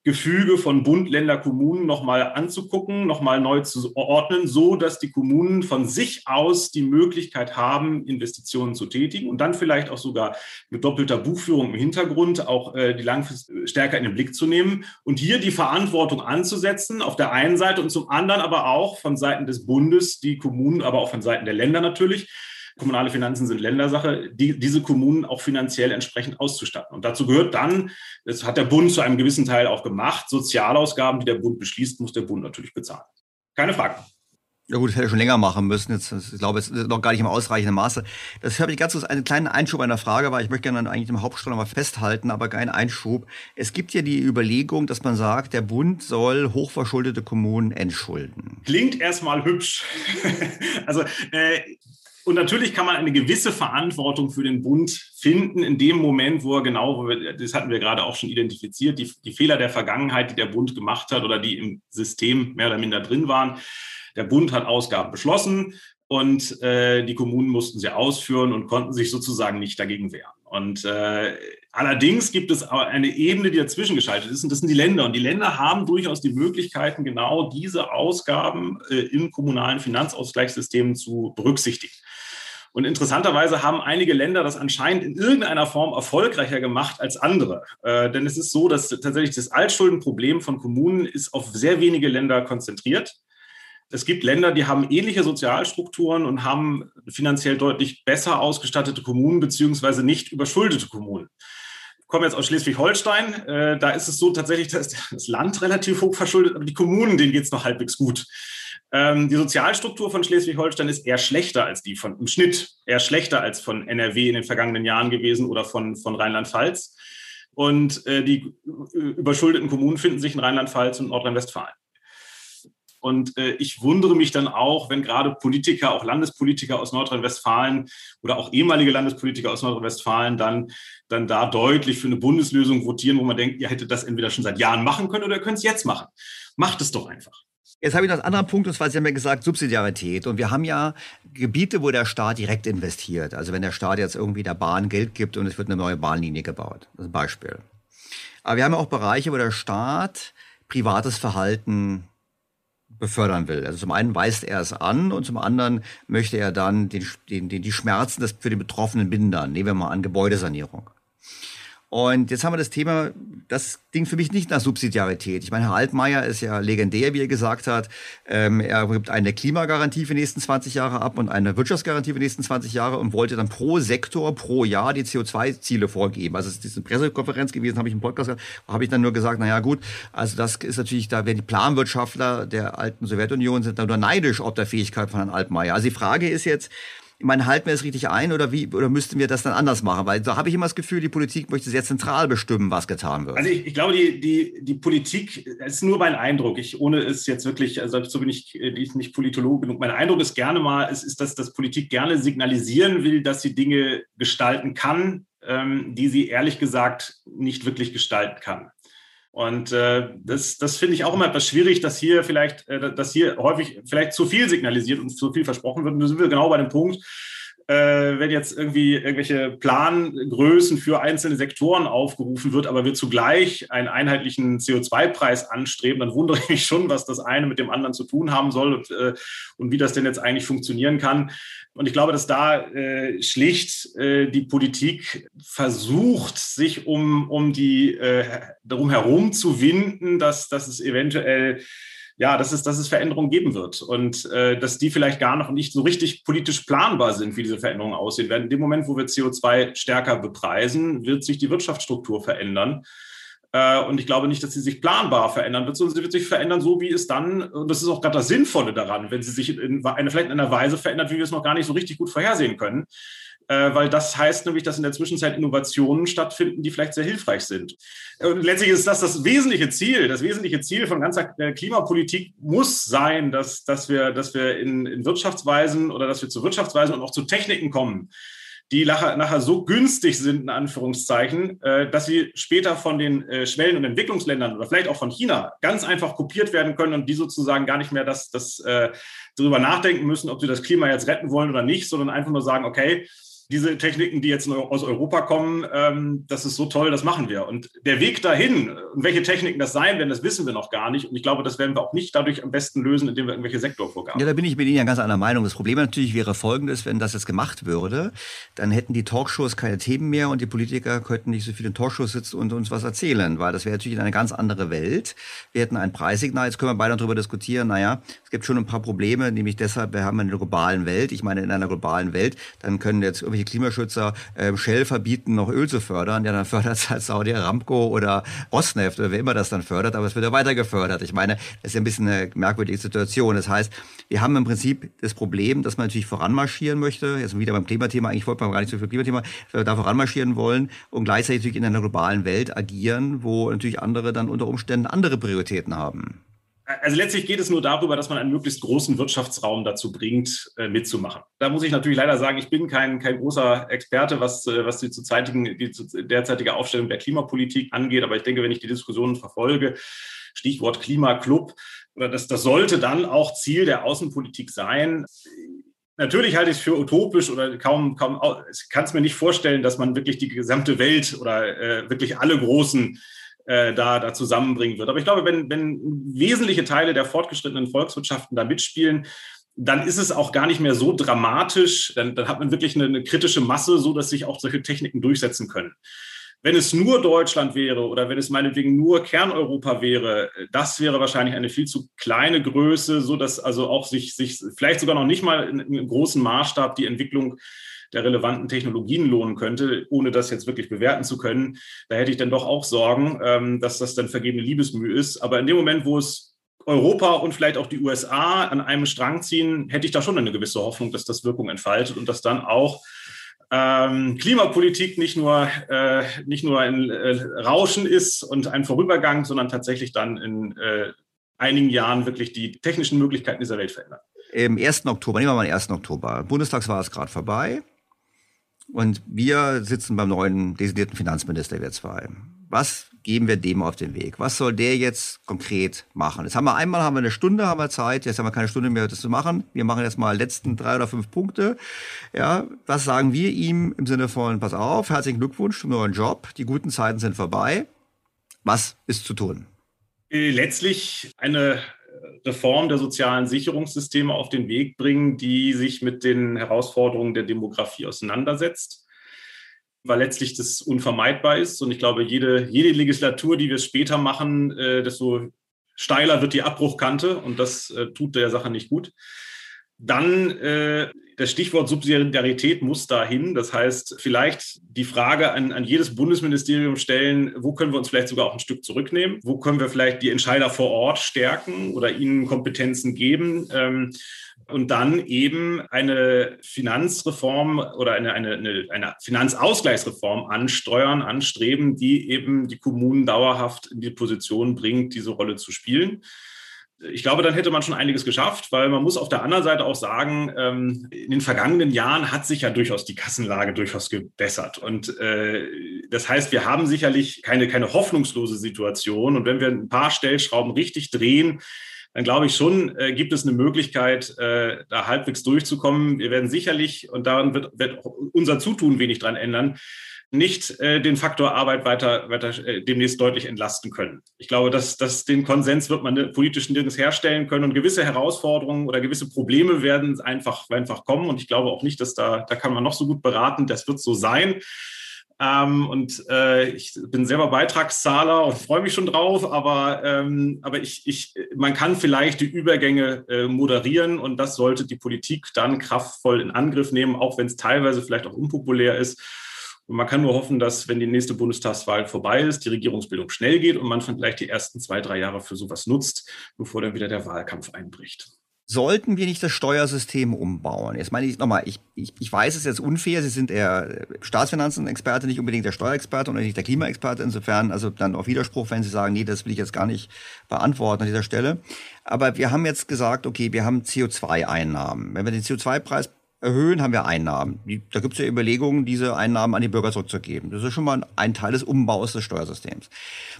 Speaker 4: Gefüge von Bund, Länder, Kommunen nochmal anzugucken, nochmal neu zu ordnen, so dass die Kommunen von sich aus die Möglichkeit haben, Investitionen zu tätigen und dann vielleicht auch sogar mit doppelter Buchführung im Hintergrund auch äh, die langfristig stärker in den Blick zu nehmen und hier die Verantwortung anzusetzen auf der einen Seite und zum anderen aber auch von Seiten des Bundes, die Kommunen, aber auch von Seiten der Länder natürlich, kommunale Finanzen sind Ländersache, die, diese Kommunen auch finanziell entsprechend auszustatten. Und dazu gehört dann, das hat der Bund zu einem gewissen Teil auch gemacht, Sozialausgaben, die der Bund beschließt, muss der Bund natürlich bezahlen. Keine Frage.
Speaker 2: Ja gut, das hätte schon länger machen müssen. Jetzt, ich glaube, es ist noch gar nicht im ausreichenden Maße. Das habe ich ganz kurz einen kleinen Einschub einer Frage, weil ich möchte gerne eigentlich im Hauptstrang mal festhalten, aber keinen Einschub. Es gibt ja die Überlegung, dass man sagt, der Bund soll hochverschuldete Kommunen entschulden.
Speaker 4: Klingt erstmal hübsch. <laughs> also äh, und natürlich kann man eine gewisse Verantwortung für den Bund finden in dem Moment, wo er genau, das hatten wir gerade auch schon identifiziert, die, die Fehler der Vergangenheit, die der Bund gemacht hat oder die im System mehr oder minder drin waren. Der Bund hat Ausgaben beschlossen und äh, die Kommunen mussten sie ausführen und konnten sich sozusagen nicht dagegen wehren. Und äh, allerdings gibt es eine Ebene, die dazwischen geschaltet ist, und das sind die Länder. Und die Länder haben durchaus die Möglichkeiten, genau diese Ausgaben äh, im kommunalen Finanzausgleichssystem zu berücksichtigen. Und interessanterweise haben einige Länder das anscheinend in irgendeiner Form erfolgreicher gemacht als andere. Äh, denn es ist so, dass tatsächlich das Altschuldenproblem von Kommunen ist auf sehr wenige Länder konzentriert. Es gibt Länder, die haben ähnliche Sozialstrukturen und haben finanziell deutlich besser ausgestattete Kommunen beziehungsweise nicht überschuldete Kommunen. Komme jetzt aus Schleswig-Holstein. Äh, da ist es so tatsächlich, da ist das Land relativ hoch verschuldet, aber die Kommunen, denen geht es noch halbwegs gut. Ähm, die Sozialstruktur von Schleswig-Holstein ist eher schlechter als die von im Schnitt, eher schlechter als von NRW in den vergangenen Jahren gewesen oder von, von Rheinland-Pfalz. Und äh, die überschuldeten Kommunen finden sich in Rheinland-Pfalz und Nordrhein-Westfalen. Und äh, ich wundere mich dann auch, wenn gerade Politiker, auch Landespolitiker aus Nordrhein-Westfalen oder auch ehemalige Landespolitiker aus Nordrhein-Westfalen dann, dann da deutlich für eine Bundeslösung votieren, wo man denkt, ihr hättet das entweder schon seit Jahren machen können oder ihr könnt es jetzt machen. Macht es doch einfach.
Speaker 2: Jetzt habe ich noch einen anderen Punkt, und zwar, Sie haben ja gesagt, Subsidiarität. Und wir haben ja Gebiete, wo der Staat direkt investiert. Also wenn der Staat jetzt irgendwie der Bahn Geld gibt und es wird eine neue Bahnlinie gebaut. Das ist ein Beispiel. Aber wir haben ja auch Bereiche, wo der Staat privates Verhalten befördern will. Also zum einen weist er es an und zum anderen möchte er dann den, den, den, die Schmerzen für den Betroffenen mindern. Nehmen wir mal an Gebäudesanierung. Und jetzt haben wir das Thema, das Ding für mich nicht nach Subsidiarität. Ich meine, Herr Altmaier ist ja legendär, wie er gesagt hat. Ähm, er gibt eine Klimagarantie für die nächsten 20 Jahre ab und eine Wirtschaftsgarantie für die nächsten 20 Jahre und wollte dann pro Sektor pro Jahr die CO2-Ziele vorgeben. Also es ist eine Pressekonferenz gewesen, habe ich im Podcast gesagt, habe ich dann nur gesagt, na ja gut, also das ist natürlich, da werden die Planwirtschaftler der alten Sowjetunion sind da nur neidisch ob der Fähigkeit von Herrn Altmaier. Also die Frage ist jetzt, ich meine, halten wir es richtig ein oder wie oder müssten wir das dann anders machen? Weil da habe ich immer das Gefühl, die Politik möchte sehr zentral bestimmen, was getan wird.
Speaker 4: Also ich, ich glaube, die, die, die Politik, ist nur mein Eindruck, ich, ohne es jetzt wirklich, also so bin ich, ich nicht Politologe genug. Mein Eindruck ist gerne mal, es ist, dass das Politik gerne signalisieren will, dass sie Dinge gestalten kann, ähm, die sie ehrlich gesagt nicht wirklich gestalten kann. Und äh, das, das finde ich auch immer etwas schwierig, dass hier vielleicht, äh, dass hier häufig vielleicht zu viel signalisiert und zu viel versprochen wird. Und da sind wir genau bei dem Punkt, äh, wenn jetzt irgendwie irgendwelche Plangrößen für einzelne Sektoren aufgerufen wird, aber wir zugleich einen einheitlichen CO2-Preis anstreben, dann wundere ich mich schon, was das eine mit dem anderen zu tun haben soll und, äh, und wie das denn jetzt eigentlich funktionieren kann. Und ich glaube, dass da äh, schlicht äh, die Politik versucht, sich um, um die äh, darum herum zu winden, dass, dass es eventuell ja, dass es, dass es Veränderungen geben wird und äh, dass die vielleicht gar noch nicht so richtig politisch planbar sind, wie diese Veränderungen aussehen werden. In dem Moment, wo wir CO2 stärker bepreisen, wird sich die Wirtschaftsstruktur verändern. Äh, und ich glaube nicht, dass sie sich planbar verändern wird, sondern sie wird sich verändern, so wie es dann, und das ist auch gerade das Sinnvolle daran, wenn sie sich in eine, vielleicht in einer Weise verändert, wie wir es noch gar nicht so richtig gut vorhersehen können weil das heißt nämlich, dass in der Zwischenzeit Innovationen stattfinden, die vielleicht sehr hilfreich sind. Und letztlich ist das das wesentliche Ziel. Das wesentliche Ziel von ganzer äh, Klimapolitik muss sein, dass, dass wir, dass wir in, in Wirtschaftsweisen oder dass wir zu Wirtschaftsweisen und auch zu Techniken kommen, die nachher, nachher so günstig sind, in Anführungszeichen, äh, dass sie später von den äh, Schwellen- und Entwicklungsländern oder vielleicht auch von China ganz einfach kopiert werden können und die sozusagen gar nicht mehr das, das, äh, darüber nachdenken müssen, ob sie das Klima jetzt retten wollen oder nicht, sondern einfach nur sagen, okay, diese Techniken, die jetzt aus Europa kommen, ähm, das ist so toll, das machen wir. Und der Weg dahin und welche Techniken das sein werden, das wissen wir noch gar nicht. Und ich glaube, das werden wir auch nicht dadurch am besten lösen, indem wir irgendwelche Sektorvorgaben.
Speaker 2: Ja, da bin ich mit Ihnen ja ganz anderer Meinung. Das Problem natürlich wäre folgendes, wenn das jetzt gemacht würde, dann hätten die Talkshows keine Themen mehr und die Politiker könnten nicht so viel in Talkshows sitzen und uns was erzählen, weil das wäre natürlich in eine ganz andere Welt. Wir hätten ein Preissignal, jetzt können wir beide darüber diskutieren, naja, es gibt schon ein paar Probleme, nämlich deshalb, wir haben eine globalen Welt. Ich meine, in einer globalen Welt, dann können jetzt irgendwelche Klimaschützer äh, Shell verbieten, noch Öl zu fördern. Ja, dann fördert es halt Saudi Aramco oder Rosneft oder wer immer das dann fördert, aber es wird ja weiter gefördert. Ich meine, das ist ja ein bisschen eine merkwürdige Situation. Das heißt, wir haben im Prinzip das Problem, dass man natürlich voranmarschieren möchte. Jetzt wieder beim Klimathema, eigentlich wollte man gar nicht so viel Klimathema, da voranmarschieren wollen und gleichzeitig natürlich in einer globalen Welt agieren, wo natürlich andere dann unter Umständen andere Prioritäten haben.
Speaker 4: Also letztlich geht es nur darüber, dass man einen möglichst großen Wirtschaftsraum dazu bringt, äh, mitzumachen. Da muss ich natürlich leider sagen, ich bin kein, kein großer Experte, was, äh, was die, zuzeitigen, die derzeitige Aufstellung der Klimapolitik angeht. Aber ich denke, wenn ich die Diskussionen verfolge, Stichwort Klimaclub, das, das sollte dann auch Ziel der Außenpolitik sein. Natürlich halte ich es für utopisch oder kaum, kaum, ich kann es mir nicht vorstellen, dass man wirklich die gesamte Welt oder äh, wirklich alle großen äh, da, da zusammenbringen wird. Aber ich glaube, wenn, wenn wesentliche Teile der fortgeschrittenen Volkswirtschaften da mitspielen, dann ist es auch gar nicht mehr so dramatisch. Dann, dann hat man wirklich eine, eine kritische Masse, so dass sich auch solche Techniken durchsetzen können. Wenn es nur Deutschland wäre oder wenn es meinetwegen nur Kerneuropa wäre, das wäre wahrscheinlich eine viel zu kleine Größe, so dass also auch sich, sich vielleicht sogar noch nicht mal in, in großen Maßstab die Entwicklung der relevanten Technologien lohnen könnte, ohne das jetzt wirklich bewerten zu können. Da hätte ich dann doch auch Sorgen, ähm, dass das dann vergebene Liebesmühe ist. Aber in dem Moment, wo es Europa und vielleicht auch die USA an einem Strang ziehen, hätte ich da schon eine gewisse Hoffnung, dass das Wirkung entfaltet und dass dann auch ähm, Klimapolitik nicht nur, äh, nicht nur ein äh, Rauschen ist und ein Vorübergang, sondern tatsächlich dann in äh, einigen Jahren wirklich die technischen Möglichkeiten dieser Welt verändern.
Speaker 2: Im 1. Oktober, nehmen wir mal den 1. Oktober. Bundestagswahl ist gerade vorbei. Und wir sitzen beim neuen designierten Finanzminister wir zwei. Was geben wir dem auf den Weg? Was soll der jetzt konkret machen? Jetzt haben wir einmal haben wir eine Stunde, haben wir Zeit. Jetzt haben wir keine Stunde mehr, das zu machen. Wir machen jetzt mal letzten drei oder fünf Punkte. Ja, was sagen wir ihm im Sinne von, pass auf, herzlichen Glückwunsch zum neuen Job. Die guten Zeiten sind vorbei. Was ist zu tun?
Speaker 4: Letztlich eine Reform der sozialen Sicherungssysteme auf den Weg bringen, die sich mit den Herausforderungen der Demografie auseinandersetzt, weil letztlich das unvermeidbar ist. Und ich glaube, jede, jede Legislatur, die wir später machen, äh, desto steiler wird die Abbruchkante und das äh, tut der Sache nicht gut. Dann äh, das Stichwort Subsidiarität muss dahin. Das heißt, vielleicht die Frage an, an jedes Bundesministerium stellen, wo können wir uns vielleicht sogar auch ein Stück zurücknehmen? Wo können wir vielleicht die Entscheider vor Ort stärken oder ihnen Kompetenzen geben? Ähm, und dann eben eine Finanzreform oder eine, eine, eine, eine Finanzausgleichsreform ansteuern, anstreben, die eben die Kommunen dauerhaft in die Position bringt, diese Rolle zu spielen ich glaube, dann hätte man schon einiges geschafft, weil man muss auf der anderen Seite auch sagen, ähm, in den vergangenen Jahren hat sich ja durchaus die Kassenlage durchaus gebessert. Und äh, das heißt, wir haben sicherlich keine, keine hoffnungslose Situation. Und wenn wir ein paar Stellschrauben richtig drehen, dann glaube ich schon, äh, gibt es eine Möglichkeit, äh, da halbwegs durchzukommen. Wir werden sicherlich, und daran wird, wird unser Zutun wenig dran ändern, nicht äh, den Faktor Arbeit weiter, weiter äh, demnächst deutlich entlasten können. Ich glaube, dass, dass den Konsens wird man politisch nirgends herstellen können und gewisse Herausforderungen oder gewisse Probleme werden einfach, einfach kommen. Und ich glaube auch nicht, dass da, da kann man noch so gut beraten, das wird so sein. Ähm, und äh, ich bin selber Beitragszahler und freue mich schon drauf, aber, ähm, aber ich, ich, man kann vielleicht die Übergänge äh, moderieren und das sollte die Politik dann kraftvoll in Angriff nehmen, auch wenn es teilweise vielleicht auch unpopulär ist. Und man kann nur hoffen, dass, wenn die nächste Bundestagswahl vorbei ist, die Regierungsbildung schnell geht und man vielleicht die ersten zwei, drei Jahre für sowas nutzt, bevor dann wieder der Wahlkampf einbricht.
Speaker 2: Sollten wir nicht das Steuersystem umbauen? Jetzt meine ich nochmal, ich, ich, ich weiß, es ist jetzt unfair, Sie sind eher Staatsfinanzenexperte, nicht unbedingt der Steuerexperte und nicht der Klimaexperte. Insofern, also dann auf Widerspruch, wenn Sie sagen, nee, das will ich jetzt gar nicht beantworten an dieser Stelle. Aber wir haben jetzt gesagt, okay, wir haben CO2-Einnahmen. Wenn wir den CO2-Preis erhöhen, haben wir Einnahmen. Da gibt es ja Überlegungen, diese Einnahmen an die Bürger zurückzugeben. Das ist schon mal ein Teil des Umbaus des Steuersystems.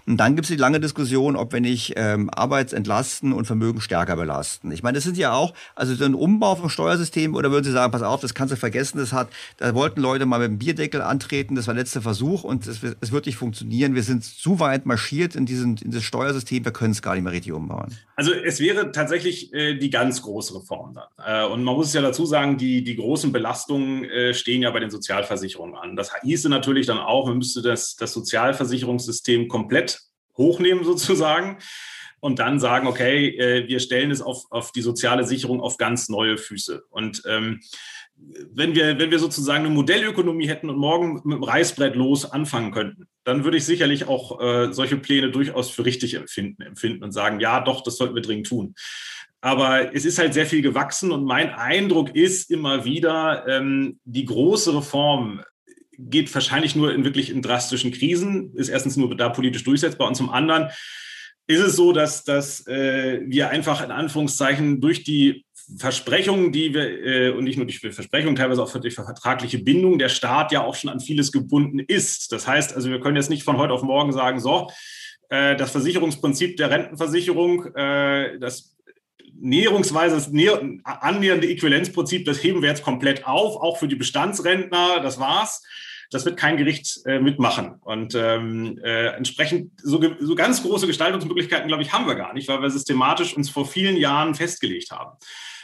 Speaker 2: Und dann gibt es die lange Diskussion, ob wir nicht ähm, Arbeitsentlasten und Vermögen stärker belasten. Ich meine, das sind ja auch, also so ein Umbau vom Steuersystem, oder würden Sie sagen, pass auf, das kannst du vergessen, das hat, da wollten Leute mal mit dem Bierdeckel antreten, das war der letzte Versuch und es, wird nicht funktionieren. Wir sind zu weit marschiert in, diesen, in das Steuersystem, wir können es gar nicht mehr richtig umbauen.
Speaker 4: Also es wäre tatsächlich äh, die ganz große Reform dann. Äh, und man muss es ja dazu sagen, die, die großen Belastungen äh, stehen ja bei den Sozialversicherungen an. Das hieße natürlich dann auch, man müsste das, das Sozialversicherungssystem komplett hochnehmen <laughs> sozusagen und dann sagen, okay, äh, wir stellen es auf, auf die soziale Sicherung auf ganz neue Füße. Und ähm, wenn wir, wenn wir sozusagen eine Modellökonomie hätten und morgen mit dem Reißbrett los anfangen könnten, dann würde ich sicherlich auch äh, solche Pläne durchaus für richtig empfinden, empfinden und sagen, ja, doch, das sollten wir dringend tun. Aber es ist halt sehr viel gewachsen und mein Eindruck ist immer wieder, ähm, die große Reform geht wahrscheinlich nur in wirklich in drastischen Krisen, ist erstens nur da politisch durchsetzbar und zum anderen ist es so, dass, dass äh, wir einfach in Anführungszeichen durch die Versprechungen, die wir, äh, und nicht nur durch Versprechungen, teilweise auch durch vertragliche Bindung, der Staat ja auch schon an vieles gebunden ist. Das heißt, also wir können jetzt nicht von heute auf morgen sagen, so, äh, das Versicherungsprinzip der Rentenversicherung, äh, das näherungsweise das näher, annähernde Äquivalenzprinzip, das heben wir jetzt komplett auf, auch für die Bestandsrentner, das war's. Das wird kein Gericht äh, mitmachen. Und ähm, äh, entsprechend so, so ganz große Gestaltungsmöglichkeiten, glaube ich, haben wir gar nicht, weil wir systematisch uns vor vielen Jahren festgelegt haben.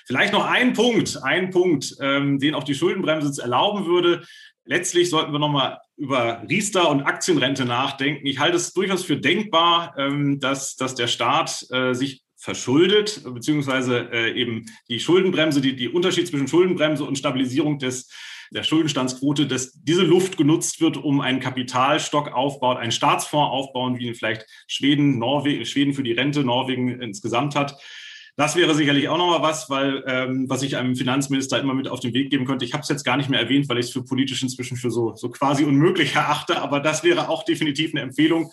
Speaker 4: Vielleicht noch ein Punkt, ein Punkt, ähm, den auch die Schuldenbremse erlauben würde. Letztlich sollten wir nochmal über Riester und Aktienrente nachdenken. Ich halte es durchaus für denkbar, ähm, dass, dass der Staat äh, sich verschuldet, beziehungsweise äh, eben die Schuldenbremse, die, die Unterschied zwischen Schuldenbremse und Stabilisierung des, der Schuldenstandsquote, dass diese Luft genutzt wird, um einen Kapitalstock aufbaut, einen Staatsfonds aufbauen, wie ihn vielleicht Schweden, Norwegen, Schweden für die Rente, Norwegen insgesamt hat. Das wäre sicherlich auch nochmal was, weil ähm, was ich einem Finanzminister immer mit auf den Weg geben könnte. Ich habe es jetzt gar nicht mehr erwähnt, weil ich es für politisch inzwischen für so, so quasi unmöglich erachte. Aber das wäre auch definitiv eine Empfehlung,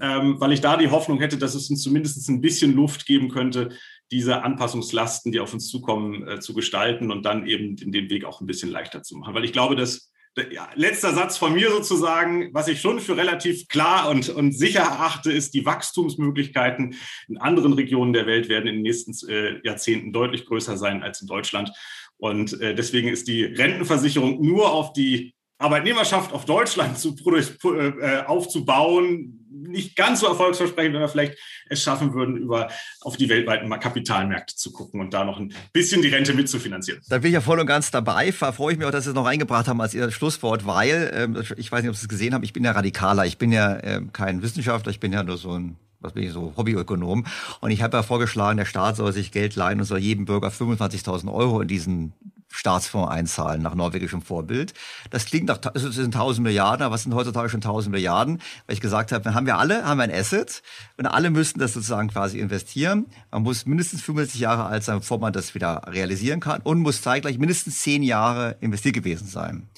Speaker 4: ähm, weil ich da die Hoffnung hätte, dass es uns zumindest ein bisschen Luft geben könnte, diese Anpassungslasten, die auf uns zukommen, äh, zu gestalten und dann eben den Weg auch ein bisschen leichter zu machen. Weil ich glaube, dass ja, letzter Satz von mir sozusagen, was ich schon für relativ klar und, und sicher erachte, ist, die Wachstumsmöglichkeiten in anderen Regionen der Welt werden in den nächsten äh, Jahrzehnten deutlich größer sein als in Deutschland. Und äh, deswegen ist die Rentenversicherung nur auf die Arbeitnehmerschaft auf Deutschland zu, äh, aufzubauen, nicht ganz so erfolgsversprechend, wenn wir vielleicht es schaffen würden, über auf die weltweiten Kapitalmärkte zu gucken und da noch ein bisschen die Rente mitzufinanzieren.
Speaker 2: Da bin ich ja voll und ganz dabei. Da freue ich mich auch, dass Sie es noch eingebracht haben als Ihr Schlusswort, weil, ähm, ich weiß nicht, ob Sie es gesehen haben, ich bin ja Radikaler. Ich bin ja ähm, kein Wissenschaftler, ich bin ja nur so ein was bin ich so, Hobbyökonom. Und ich habe ja vorgeschlagen, der Staat soll sich Geld leihen und soll jedem Bürger 25.000 Euro in diesen Staatsfonds einzahlen, nach norwegischem Vorbild. Das klingt nach, es sind 1000 Milliarden, aber was sind heutzutage schon 1000 Milliarden? Weil ich gesagt habe, haben wir alle, haben ein Asset und alle müssten das sozusagen quasi investieren. Man muss mindestens 65 Jahre alt sein, bevor man das wieder realisieren kann und muss zeitgleich mindestens 10 Jahre investiert gewesen sein.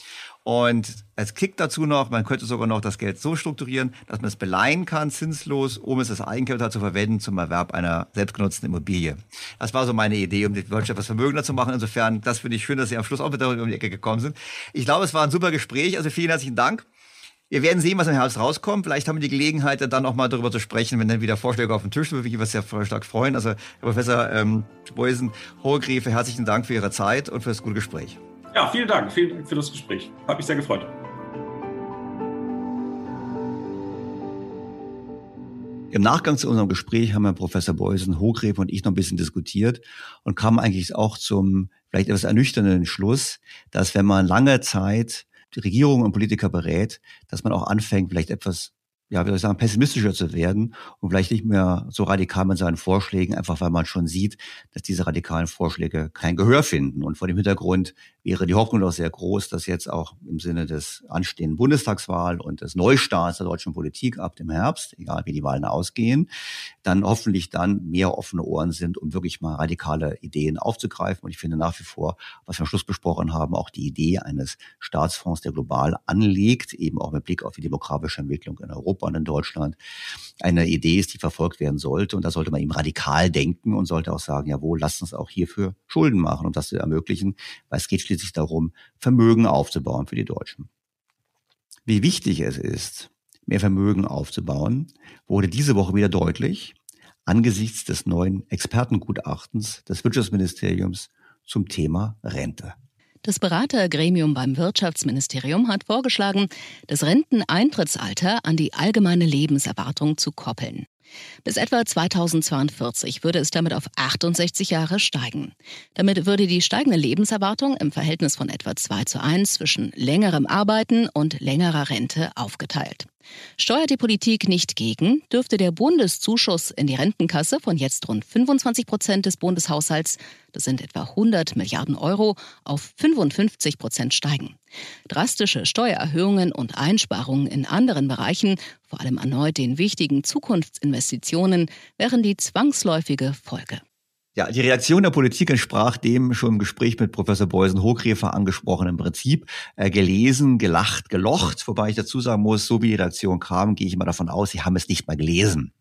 Speaker 2: Und als Kick dazu noch, man könnte sogar noch das Geld so strukturieren, dass man es beleihen kann, zinslos, um es als Eigenkapital zu verwenden zum Erwerb einer selbstgenutzten Immobilie. Das war so meine Idee, um die Wirtschaft etwas vermögender zu machen. Insofern, das finde ich schön, dass Sie am Schluss auch mit darüber um die Ecke gekommen sind. Ich glaube, es war ein super Gespräch. Also vielen herzlichen Dank. Wir werden sehen, was im Herbst rauskommt. Vielleicht haben wir die Gelegenheit, dann auch mal darüber zu sprechen, wenn dann wieder Vorschläge auf dem Tisch sind. Würde mich sehr stark freuen. Also, Herr Professor ähm, Beusen, Hohegräfe, herzlichen Dank für Ihre Zeit und für das gute Gespräch.
Speaker 4: Ja, vielen Dank. Vielen Dank für das Gespräch. Hat mich sehr gefreut.
Speaker 2: Im Nachgang zu unserem Gespräch haben Herr Professor Beusen, Hochgräfe und ich noch ein bisschen diskutiert und kamen eigentlich auch zum vielleicht etwas ernüchternden Schluss, dass wenn man lange Zeit die Regierung und Politiker berät, dass man auch anfängt, vielleicht etwas ja, wie soll ich sagen, pessimistischer zu werden und vielleicht nicht mehr so radikal mit seinen Vorschlägen, einfach weil man schon sieht, dass diese radikalen Vorschläge kein Gehör finden. Und vor dem Hintergrund wäre die Hoffnung doch sehr groß, dass jetzt auch im Sinne des anstehenden Bundestagswahl und des Neustarts der deutschen Politik ab dem Herbst, egal wie die Wahlen ausgehen, dann hoffentlich dann mehr offene Ohren sind, um wirklich mal radikale Ideen aufzugreifen. Und ich finde nach wie vor, was wir am Schluss besprochen haben, auch die Idee eines Staatsfonds, der global anlegt, eben auch mit Blick auf die demografische Entwicklung in Europa, Europa und in Deutschland eine Idee ist, die verfolgt werden sollte. Und da sollte man eben radikal denken und sollte auch sagen, jawohl, lasst uns auch hierfür Schulden machen, um das zu ermöglichen, weil es geht schließlich darum, Vermögen aufzubauen für die Deutschen. Wie wichtig es ist, mehr Vermögen aufzubauen, wurde diese Woche wieder deutlich angesichts des neuen Expertengutachtens des Wirtschaftsministeriums zum Thema Rente.
Speaker 1: Das Beratergremium beim Wirtschaftsministerium hat vorgeschlagen, das Renteneintrittsalter an die allgemeine Lebenserwartung zu koppeln. Bis etwa 2042 würde es damit auf 68 Jahre steigen. Damit würde die steigende Lebenserwartung im Verhältnis von etwa 2 zu 1 zwischen längerem Arbeiten und längerer Rente aufgeteilt. Steuert die Politik nicht gegen, dürfte der Bundeszuschuss in die Rentenkasse von jetzt rund 25 Prozent des Bundeshaushalts, das sind etwa 100 Milliarden Euro, auf 55 Prozent steigen. Drastische Steuererhöhungen und Einsparungen in anderen Bereichen, vor allem erneut den wichtigen Zukunftsinvestitionen, wären die zwangsläufige Folge.
Speaker 2: Ja, die Reaktion der Politik entsprach dem schon im Gespräch mit Professor Beusen-Hochgräfer angesprochenen Prinzip. Äh, gelesen, gelacht, gelocht. Wobei ich dazu sagen muss, so wie die Reaktion kam, gehe ich mal davon aus, sie haben es nicht mal gelesen.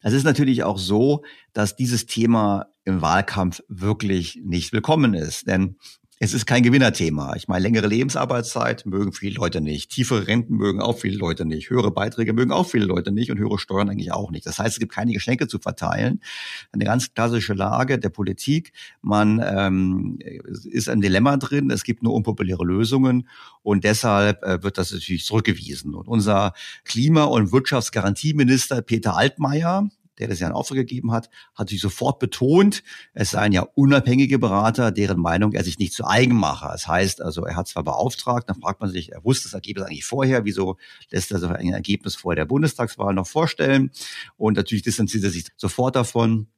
Speaker 2: Das ist natürlich auch so, dass dieses Thema im Wahlkampf wirklich nicht willkommen ist. Denn es ist kein Gewinnerthema. Ich meine, längere Lebensarbeitszeit mögen viele Leute nicht. Tiefere Renten mögen auch viele Leute nicht. Höhere Beiträge mögen auch viele Leute nicht und höhere Steuern eigentlich auch nicht. Das heißt, es gibt keine Geschenke zu verteilen. Eine ganz klassische Lage der Politik. Man ähm, ist ein Dilemma drin. Es gibt nur unpopuläre Lösungen und deshalb äh, wird das natürlich zurückgewiesen. Und unser Klima- und Wirtschaftsgarantieminister Peter Altmaier, der das ja in Auftrag gegeben hat, hat sich sofort betont, es seien ja unabhängige Berater, deren Meinung er sich nicht zu eigen mache. Das heißt also, er hat zwar beauftragt, dann fragt man sich, er wusste das Ergebnis eigentlich vorher, wieso lässt er so ein Ergebnis vor der Bundestagswahl noch vorstellen? Und natürlich distanziert er sich sofort davon.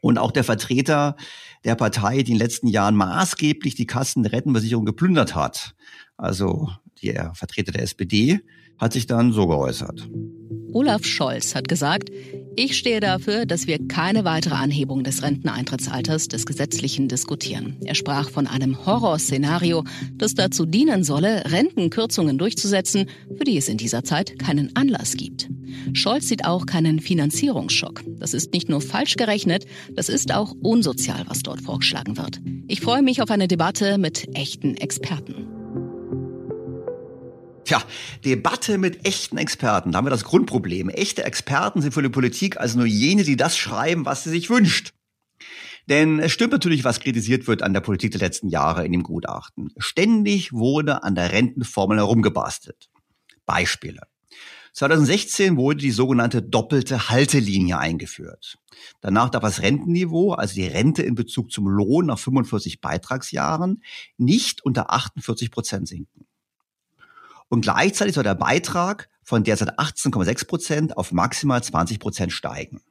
Speaker 2: Und auch der Vertreter der Partei, die in den letzten Jahren maßgeblich die Kassen der Rentenversicherung geplündert hat, also der Vertreter der SPD, hat sich dann so geäußert.
Speaker 1: Olaf Scholz hat gesagt, ich stehe dafür, dass wir keine weitere Anhebung des Renteneintrittsalters des Gesetzlichen diskutieren. Er sprach von einem Horrorszenario, das dazu dienen solle, Rentenkürzungen durchzusetzen, für die es in dieser Zeit keinen Anlass gibt. Scholz sieht auch keinen Finanzierungsschock. Das ist nicht nur falsch gerechnet, das ist auch unsozial, was dort vorgeschlagen wird. Ich freue mich auf eine Debatte mit echten Experten.
Speaker 2: Tja, Debatte mit echten Experten. Da haben wir das Grundproblem. Echte Experten sind für die Politik also nur jene, die das schreiben, was sie sich wünscht. Denn es stimmt natürlich, was kritisiert wird an der Politik der letzten Jahre in dem Gutachten. Ständig wurde an der Rentenformel herumgebastelt. Beispiele. 2016 wurde die sogenannte doppelte Haltelinie eingeführt. Danach darf das Rentenniveau, also die Rente in Bezug zum Lohn nach 45 Beitragsjahren, nicht unter 48 Prozent sinken. Und gleichzeitig soll der Beitrag von derzeit 18,6 Prozent auf maximal 20 Prozent steigen.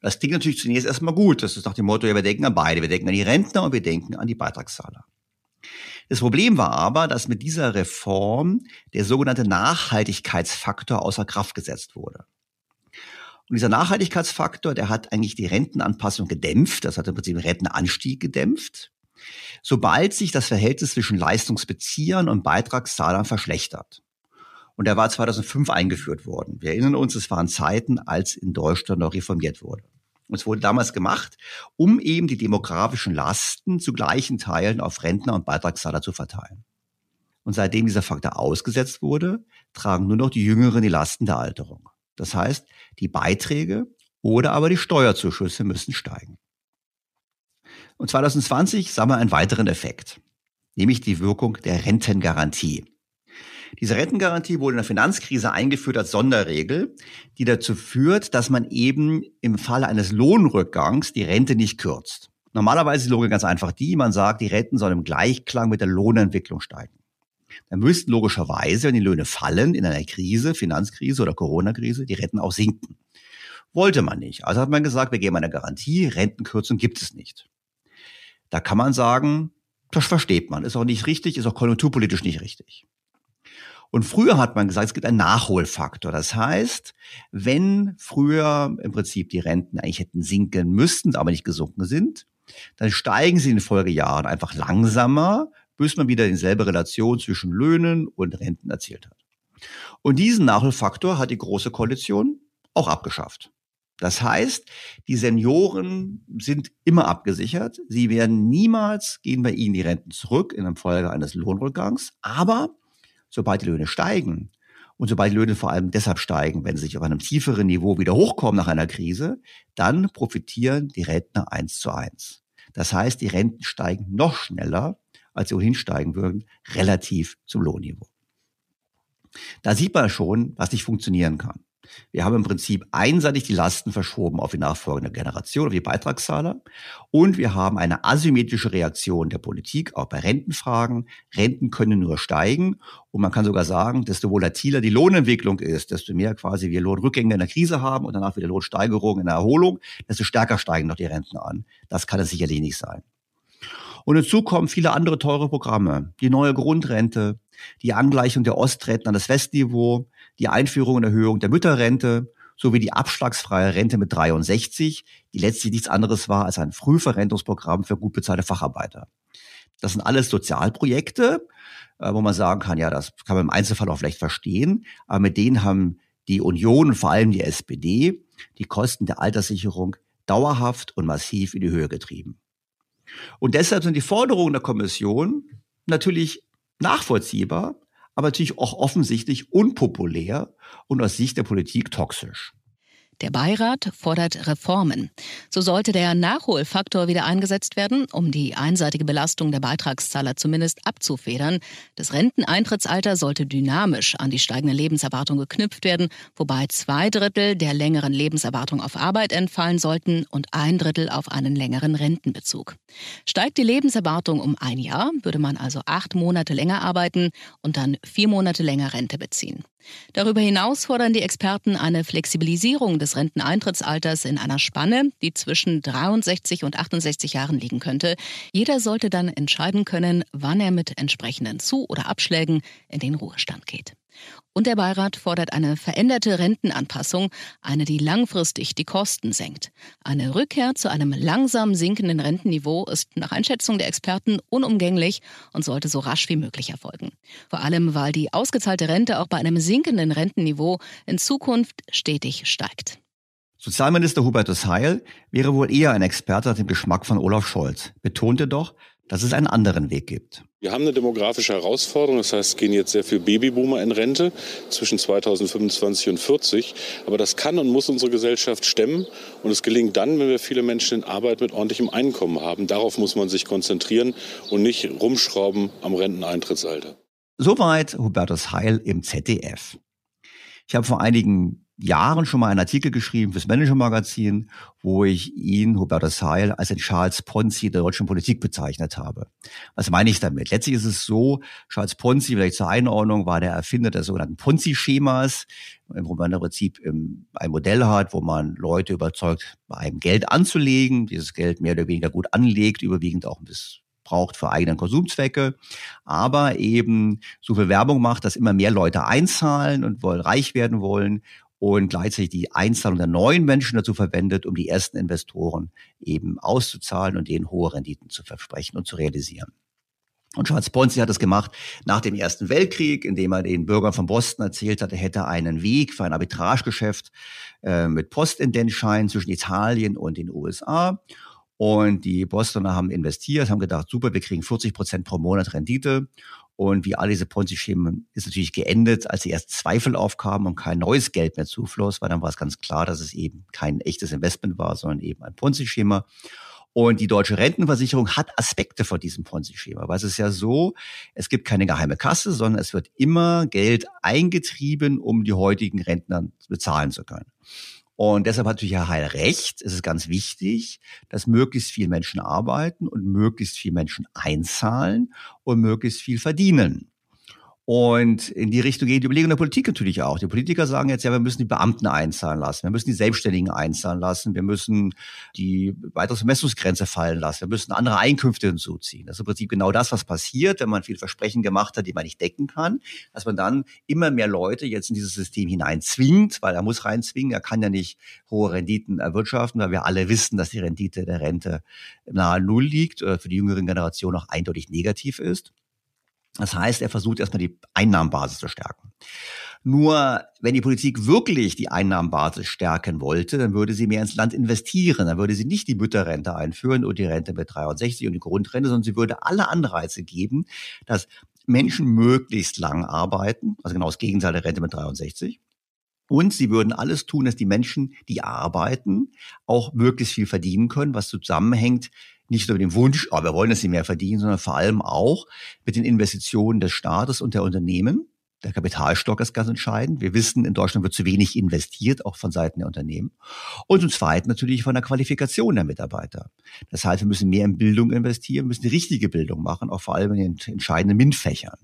Speaker 2: Das klingt natürlich zunächst erstmal gut. Das ist nach dem Motto, ja, wir denken an beide. Wir denken an die Rentner und wir denken an die Beitragszahler. Das Problem war aber, dass mit dieser Reform der sogenannte Nachhaltigkeitsfaktor außer Kraft gesetzt wurde. Und dieser Nachhaltigkeitsfaktor, der hat eigentlich die Rentenanpassung gedämpft, das hat im Prinzip den Rentenanstieg gedämpft sobald sich das Verhältnis zwischen Leistungsbeziehern und Beitragszahlern verschlechtert. Und er war 2005 eingeführt worden. Wir erinnern uns, es waren Zeiten, als in Deutschland noch reformiert wurde. Und es wurde damals gemacht, um eben die demografischen Lasten zu gleichen Teilen auf Rentner und Beitragszahler zu verteilen. Und seitdem dieser Faktor ausgesetzt wurde, tragen nur noch die Jüngeren die Lasten der Alterung. Das heißt, die Beiträge oder aber die Steuerzuschüsse müssen steigen. Und 2020 sah man einen weiteren Effekt, nämlich die Wirkung der Rentengarantie. Diese Rentengarantie wurde in der Finanzkrise eingeführt als Sonderregel, die dazu führt, dass man eben im Falle eines Lohnrückgangs die Rente nicht kürzt. Normalerweise ist die Logik ganz einfach die, man sagt, die Renten sollen im Gleichklang mit der Lohnentwicklung steigen. Dann müssten logischerweise, wenn die Löhne fallen, in einer Krise, Finanzkrise oder Corona-Krise, die Renten auch sinken. Wollte man nicht. Also hat man gesagt, wir geben eine Garantie, Rentenkürzung gibt es nicht. Da kann man sagen, das versteht man, ist auch nicht richtig, ist auch konjunkturpolitisch nicht richtig. Und früher hat man gesagt, es gibt einen Nachholfaktor. Das heißt, wenn früher im Prinzip die Renten eigentlich hätten sinken müssten, aber nicht gesunken sind, dann steigen sie in den Folgejahren einfach langsamer, bis man wieder dieselbe Relation zwischen Löhnen und Renten erzielt hat. Und diesen Nachholfaktor hat die Große Koalition auch abgeschafft. Das heißt, die Senioren sind immer abgesichert. Sie werden niemals, gehen bei ihnen die Renten zurück in der Folge eines Lohnrückgangs. Aber sobald die Löhne steigen und sobald die Löhne vor allem deshalb steigen, wenn sie sich auf einem tieferen Niveau wieder hochkommen nach einer Krise, dann profitieren die Rentner eins zu eins. Das heißt, die Renten steigen noch schneller, als sie ohnehin steigen würden, relativ zum Lohnniveau. Da sieht man schon, was nicht funktionieren kann. Wir haben im Prinzip einseitig die Lasten verschoben auf die nachfolgende Generation, auf die Beitragszahler. Und wir haben eine asymmetrische Reaktion der Politik, auch bei Rentenfragen. Renten können nur steigen. Und man kann sogar sagen, desto volatiler die Lohnentwicklung ist, desto mehr quasi wir Lohnrückgänge in der Krise haben und danach wieder Lohnsteigerungen in der Erholung, desto stärker steigen noch die Renten an. Das kann es sicherlich nicht sein. Und hinzu kommen viele andere teure Programme. Die neue Grundrente, die Angleichung der Ostrenten an das Westniveau, die Einführung und Erhöhung der Mütterrente sowie die abschlagsfreie Rente mit 63, die letztlich nichts anderes war als ein Frühverrentungsprogramm für gut bezahlte Facharbeiter. Das sind alles Sozialprojekte, äh, wo man sagen kann, ja, das kann man im Einzelfall auch vielleicht verstehen, aber mit denen haben die Union vor allem die SPD die Kosten der Alterssicherung dauerhaft und massiv in die Höhe getrieben. Und deshalb sind die Forderungen der Kommission natürlich nachvollziehbar, aber natürlich auch offensichtlich unpopulär und aus Sicht der Politik toxisch.
Speaker 1: Der Beirat fordert Reformen. So sollte der Nachholfaktor wieder eingesetzt werden, um die einseitige Belastung der Beitragszahler zumindest abzufedern. Das Renteneintrittsalter sollte dynamisch an die steigende Lebenserwartung geknüpft werden, wobei zwei Drittel der längeren Lebenserwartung auf Arbeit entfallen sollten und ein Drittel auf einen längeren Rentenbezug. Steigt die Lebenserwartung um ein Jahr, würde man also acht Monate länger arbeiten und dann vier Monate länger Rente beziehen. Darüber hinaus fordern die Experten eine Flexibilisierung des Renteneintrittsalters in einer Spanne, die zwischen 63 und 68 Jahren liegen könnte. Jeder sollte dann entscheiden können, wann er mit entsprechenden Zu- oder Abschlägen in den Ruhestand geht. Und der Beirat fordert eine veränderte Rentenanpassung, eine, die langfristig die Kosten senkt. Eine Rückkehr zu einem langsam sinkenden Rentenniveau ist nach Einschätzung der Experten unumgänglich und sollte so rasch wie möglich erfolgen. Vor allem, weil die ausgezahlte Rente auch bei einem sinkenden Rentenniveau in Zukunft stetig steigt.
Speaker 2: Sozialminister Hubertus Heil wäre wohl eher ein Experte nach dem Geschmack von Olaf Scholz, betonte doch, dass es einen anderen Weg gibt.
Speaker 5: Wir haben eine demografische Herausforderung. Das heißt, es gehen jetzt sehr viele Babyboomer in Rente zwischen 2025 und 40. Aber das kann und muss unsere Gesellschaft stemmen. Und es gelingt dann, wenn wir viele Menschen in Arbeit mit ordentlichem Einkommen haben. Darauf muss man sich konzentrieren und nicht rumschrauben am Renteneintrittsalter.
Speaker 2: Soweit Hubertus Heil im ZDF. Ich habe vor einigen Jahren schon mal einen Artikel geschrieben fürs Manager-Magazin, wo ich ihn, Hubertus Heil, als den Charles Ponzi der deutschen Politik bezeichnet habe. Was meine ich damit? Letztlich ist es so, Charles Ponzi, vielleicht zur Einordnung, war der Erfinder des sogenannten Ponzi-Schemas, wo man im Prinzip ein Modell hat, wo man Leute überzeugt, bei einem Geld anzulegen, dieses Geld mehr oder weniger gut anlegt, überwiegend auch bis braucht für eigene Konsumzwecke, aber eben so viel Werbung macht, dass immer mehr Leute einzahlen und wollen reich werden wollen und gleichzeitig die Einzahlung der neuen Menschen dazu verwendet, um die ersten Investoren eben auszuzahlen und denen hohe Renditen zu versprechen und zu realisieren. Und Charles Ponzi hat das gemacht nach dem Ersten Weltkrieg, indem er den Bürgern von Boston erzählt hat, er hätte einen Weg für ein Arbitragegeschäft äh, mit Postindentscheinen zwischen Italien und den USA. Und die Bostoner haben investiert, haben gedacht, super, wir kriegen 40 Prozent pro Monat Rendite. Und wie all diese Ponzi-Schemen ist natürlich geendet, als die erst Zweifel aufkamen und kein neues Geld mehr zufloss, weil dann war es ganz klar, dass es eben kein echtes Investment war, sondern eben ein Ponzi-Schema. Und die deutsche Rentenversicherung hat Aspekte von diesem Ponzi-Schema. Weil es ist ja so, es gibt keine geheime Kasse, sondern es wird immer Geld eingetrieben, um die heutigen Rentner bezahlen zu können. Und deshalb hat natürlich Herr Heil recht. Es ist ganz wichtig, dass möglichst viele Menschen arbeiten und möglichst viele Menschen einzahlen und möglichst viel verdienen. Und in die Richtung geht die Überlegung der Politik natürlich auch. Die Politiker sagen jetzt, ja, wir müssen die Beamten einzahlen lassen, wir müssen die Selbstständigen einzahlen lassen, wir müssen die weitere Vermessungsgrenze fallen lassen, wir müssen andere Einkünfte hinzuziehen. Das ist im Prinzip genau das, was passiert, wenn man viel Versprechen gemacht hat, die man nicht decken kann, dass man dann immer mehr Leute jetzt in dieses System hineinzwingt, weil er muss reinzwingen, er kann ja nicht hohe Renditen erwirtschaften, weil wir alle wissen, dass die Rendite der Rente nahe Null liegt, oder für die jüngeren Generationen auch eindeutig negativ ist. Das heißt, er versucht erstmal die Einnahmenbasis zu stärken. Nur wenn die Politik wirklich die Einnahmenbasis stärken wollte, dann würde sie mehr ins Land investieren. Dann würde sie nicht die Mütterrente einführen und die Rente mit 63 und die Grundrente, sondern sie würde alle Anreize geben, dass Menschen möglichst lang arbeiten, also genau das Gegenteil der Rente mit 63. Und sie würden alles tun, dass die Menschen, die arbeiten, auch möglichst viel verdienen können, was zusammenhängt nicht nur mit dem Wunsch, aber oh, wir wollen, dass sie mehr verdienen, sondern vor allem auch mit den Investitionen des Staates und der Unternehmen. Der Kapitalstock ist ganz entscheidend. Wir wissen, in Deutschland wird zu wenig investiert, auch von Seiten der Unternehmen. Und zum Zweiten natürlich von der Qualifikation der Mitarbeiter. Das heißt, wir müssen mehr in Bildung investieren, müssen die richtige Bildung machen, auch vor allem in den entscheidenden MINT-Fächern.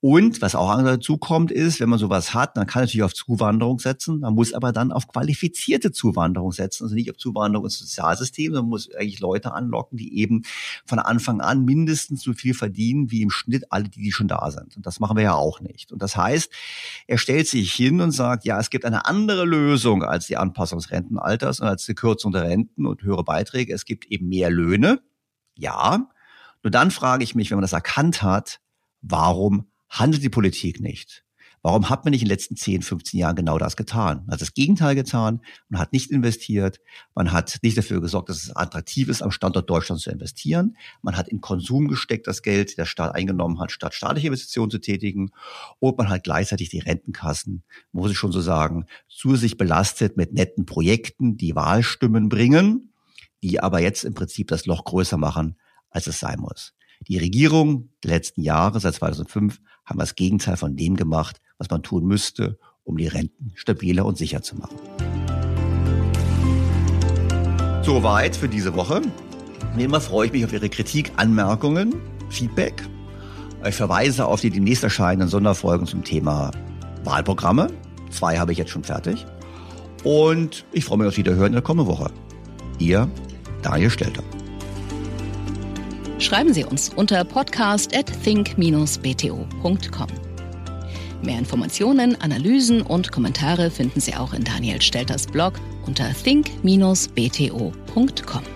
Speaker 2: Und was auch dazu kommt, ist, wenn man sowas hat, dann kann natürlich auf Zuwanderung setzen, man muss aber dann auf qualifizierte Zuwanderung setzen, also nicht auf Zuwanderung ins Sozialsystem, sondern muss eigentlich Leute anlocken, die eben von Anfang an mindestens so viel verdienen wie im Schnitt alle, die, die schon da sind. Und das machen wir ja auch nicht. Und das heißt, er stellt sich hin und sagt, ja, es gibt eine andere Lösung als die Anpassung des Rentenalters und als die Kürzung der Renten und höhere Beiträge. Es gibt eben mehr Löhne. Ja. Nur dann frage ich mich, wenn man das erkannt hat, warum handelt die Politik nicht? Warum hat man nicht in den letzten 10, 15 Jahren genau das getan? Man hat das Gegenteil getan, man hat nicht investiert, man hat nicht dafür gesorgt, dass es attraktiv ist, am Standort Deutschland zu investieren, man hat in Konsum gesteckt das Geld, der Staat eingenommen hat, statt staatliche Investitionen zu tätigen und man hat gleichzeitig die Rentenkassen, muss ich schon so sagen, zu sich belastet mit netten Projekten, die Wahlstimmen bringen, die aber jetzt im Prinzip das Loch größer machen, als es sein muss. Die Regierung der letzten Jahre, seit 2005, haben das Gegenteil von dem gemacht, was man tun müsste, um die Renten stabiler und sicher zu machen. Soweit für diese Woche. Wie immer freue ich mich auf Ihre Kritik, Anmerkungen, Feedback. Ich verweise auf die demnächst erscheinenden Sonderfolgen zum Thema Wahlprogramme. Zwei habe ich jetzt schon fertig. Und ich freue mich aufs Wiederhören in der kommenden Woche. Ihr Daniel Stelter.
Speaker 1: Schreiben Sie uns unter podcast at think-bto.com. Mehr Informationen, Analysen und Kommentare finden Sie auch in Daniel Stelters Blog unter think-bto.com.